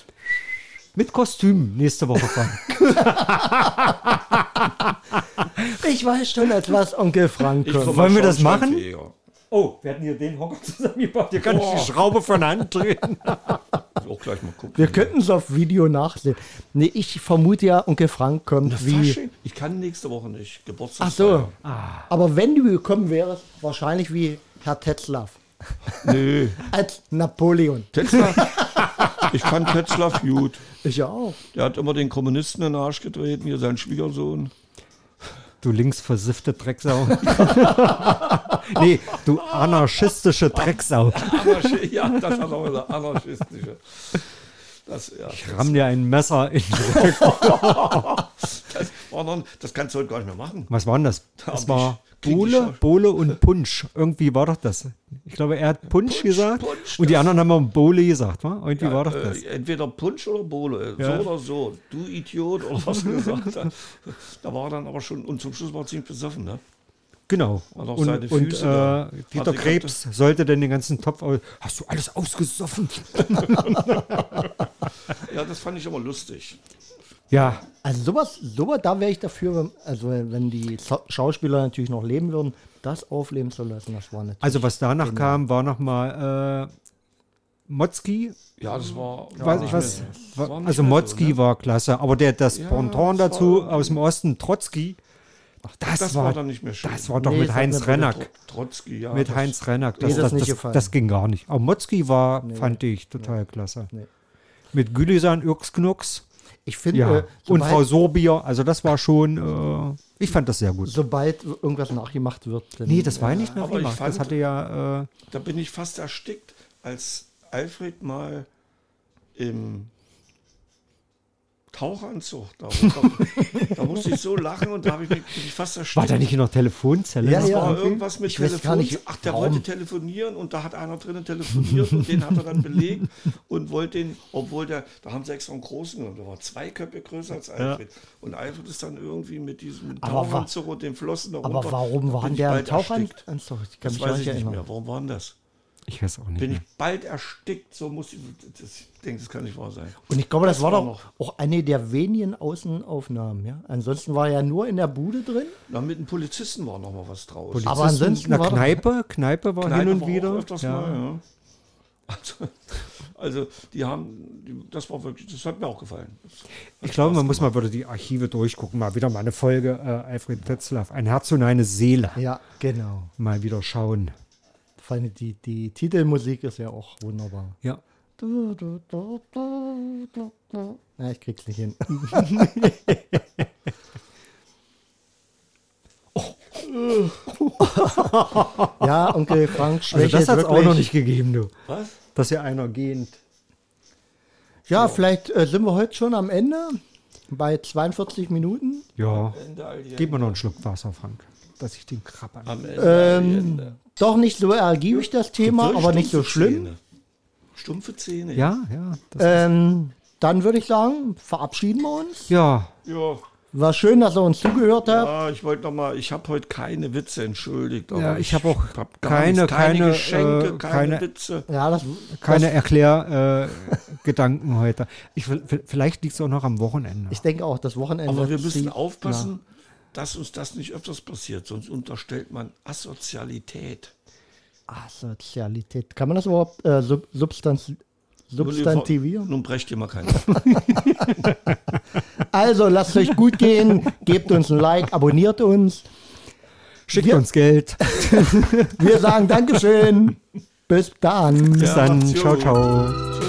S1: Mit Kostüm nächste Woche. Frank. [LAUGHS]
S2: Ich weiß schon, als was Onkel Frank
S1: Wollen wir das machen? Oh, wir hatten hier den Hocker zusammengebaut. Hier kann ich die Schraube von Hand drehen. [LAUGHS]
S3: Ich will auch gleich mal gucken.
S2: Wir könnten es auf Video nachsehen. Nee, ich vermute ja, Onkel Frank kommt
S3: Eine
S2: wie.
S3: Fasching? Ich kann nächste Woche nicht.
S2: Ach
S3: Geburtstag.
S2: so. Aber wenn du gekommen wärst, wahrscheinlich wie Herr Tetzlaff.
S3: Nee, [LAUGHS]
S2: Als Napoleon.
S3: Tetzlaff. Ich fand Tetzlaff gut.
S2: Ich auch.
S3: Der hat immer den Kommunisten in den Arsch getreten, hier sein Schwiegersohn.
S1: Du linksversiffte Drecksau. [LAUGHS] nee, du anarchistische Drecksau.
S3: Anarchi ja, das hat er gesagt, anarchistische. Das, ja,
S1: Ich ramm dir ein Messer in. [LAUGHS]
S3: das, war noch, das kannst du heute gar nicht mehr machen.
S1: Was war denn das?
S3: Da
S1: Das war
S3: schon-
S1: Bohle und Punsch. Irgendwie war doch das. Ich glaube, er hat Punsch, gesagt
S3: Punsch,
S1: und die
S3: das-
S1: anderen haben mal Bohle gesagt. Wa? Irgendwie
S3: Ja,
S1: war doch das.
S3: Äh, entweder Punsch oder Bohle,
S1: Ja.
S3: so oder so. Du Idiot oder was gesagt hat. Da war er dann aber schon, und zum Schluss war er ziemlich besoffen, ne?
S1: Genau. Und, und
S3: da.
S1: äh, Dieter Krebs sollte denn den ganzen Topf aus. Hast du alles ausgesoffen? [LAUGHS]
S3: Ja, das fand ich immer lustig.
S1: Ja,
S2: Also sowas, sowas, da wäre ich dafür, wenn- also wenn die Schauspieler natürlich noch leben würden, das aufleben zu lassen, das war natürlich.
S1: also was danach kam, war nochmal äh, Motzki.
S3: Ja, das war.
S1: was, was,
S3: war
S1: also
S3: so,
S1: Motzki
S3: ne?
S1: war klasse, aber der das
S3: Ja,
S1: Pendant
S3: das
S1: dazu
S3: war-
S1: aus dem Osten, Trotzki, das,
S3: Das
S1: war,
S3: war dann nicht mehr schön.
S1: das war doch
S2: Nee,
S1: mit Heinz Rennack.
S3: Tro- Trotzki, ja.
S1: Mit
S3: das-
S1: Heinz Rennack. Das,
S2: das
S1: das, ging gar nicht. Aber Motzki war, fand ich, total klasse.
S2: Nee.
S1: Mit Gülisan, Ürksknucks.
S2: Ich finde,
S1: Ja.
S2: äh,
S1: und Frau Sorbier. Also das war schon, äh, ich fand das sehr gut.
S2: sobald irgendwas nachgemacht wird, dann,
S1: Nee, das war ja nicht
S3: aber ich
S1: nachgemacht. Das
S3: fand-
S1: hatte ja, äh,
S3: Da bin ich fast erstickt, als Alfred mal im Taucheranzug da da musste ich so lachen und da habe ich mich, fast erstickt.
S1: war da nicht der Telefonzelle?
S2: Ja,
S3: Das
S2: ja.
S3: war
S2: irgendwie.
S3: irgendwas mit Telefon. Ach, der
S2: warum.
S3: wollte telefonieren und da hat einer drinnen telefoniert und den hat er dann belegt und wollte den, obwohl der, da haben sie extra einen großen genommen, der war zwei Köpfe größer als Alfred. Und Alfred ist dann irgendwie mit diesem
S2: Aber
S3: Tauchanzug und den Flossen da
S2: Aber
S3: runter.
S2: warum
S3: Da
S2: war der. Tauchanzug? Ich kann
S3: Das
S2: mich
S3: weiß
S2: nicht
S3: ich nicht mehr. Warum war denn das?
S1: Ich weiß auch nicht
S3: Bin ich
S1: mehr.
S3: bald erstickt, so muss ich, das, ich denke, das kann nicht wahr sein.
S2: Und ich glaube, das, war
S3: war
S2: doch auch eine der wenigen Außenaufnahmen. Ja? Ansonsten war er ja nur in der Bude drin.
S3: Na, mit dem Polizisten war noch mal was draus.
S1: Polizisten
S2: Aber ansonsten
S1: in der
S2: war doch-
S1: Kneipe, Kneipe war hin
S3: Kneipe
S1: und
S3: war
S1: wieder.
S3: Auch
S1: ja.
S3: mal, ja. Also, also, die haben, die, das war wirklich, das hat mir auch gefallen. Das
S1: Ich glaube, man muss mal wieder die Archive durchgucken. Mal wieder mal eine Folge äh, Alfred Tetzlaff. Ein Herz und eine Seele.
S2: Ja, genau.
S1: Mal wieder schauen.
S2: Vor allem die, die Titelmusik ist ja auch wunderbar.
S1: Ja.
S2: Du, du, du, du, du, du. Ja, ich krieg's nicht hin. [LAUGHS] ja, Onkel Frank
S1: Also
S2: schwächt
S1: das hat es auch noch nicht gegeben, du.
S3: Was?
S1: Dass hier einer gehend.
S2: Ja, vielleicht äh, sind wir heute schon am Ende bei 42 Minuten.
S1: Ja. Gib mir noch einen Schluck Wasser, Frank. Dass ich den Krabber.
S3: Am
S2: Ähm, doch nicht so ergiebig das Thema, aber nicht so
S3: stumpfe
S2: schlimm.
S3: Zähne. Stumpfe Zähne.
S1: Ja, ja. Das
S2: Ähm, dann würde ich sagen, verabschieden wir uns.
S1: ja.
S3: Ja,
S2: War schön, dass ihr uns zugehört habt.
S3: ja ich wollte noch mal, ich habe heute keine Witze, entschuldigt. aber
S1: Ja, ich habe auch
S3: hab
S1: keine-
S3: nichts, keine,
S1: keine,
S3: Geschenke,
S1: äh,
S3: keine,
S1: keine-
S3: Witze.
S2: Ja, das,
S1: Keine Erklärgedanken äh, heute. Ich, will- vielleicht liegt es auch noch am Wochenende.
S2: ich denke auch, das Wochenende.
S3: Aber wir müssen
S2: zieht-
S3: aufpassen, dass uns das nicht öfters passiert, sonst unterstellt man Asozialität.
S2: Asozialität. Kann man das überhaupt äh, sub Substanz substantivieren?
S3: Nun brecht ihr mal keinen. [LAUGHS]
S2: Also lasst euch gut gehen, gebt uns ein Like, abonniert uns.
S1: Schickt
S2: wir-
S1: uns Geld. [LAUGHS]
S2: Wir sagen Dankeschön. Bis dann.
S1: Bis
S3: Ja,
S1: dann.
S3: macht's
S1: Ciao,
S3: gut.
S1: ciao.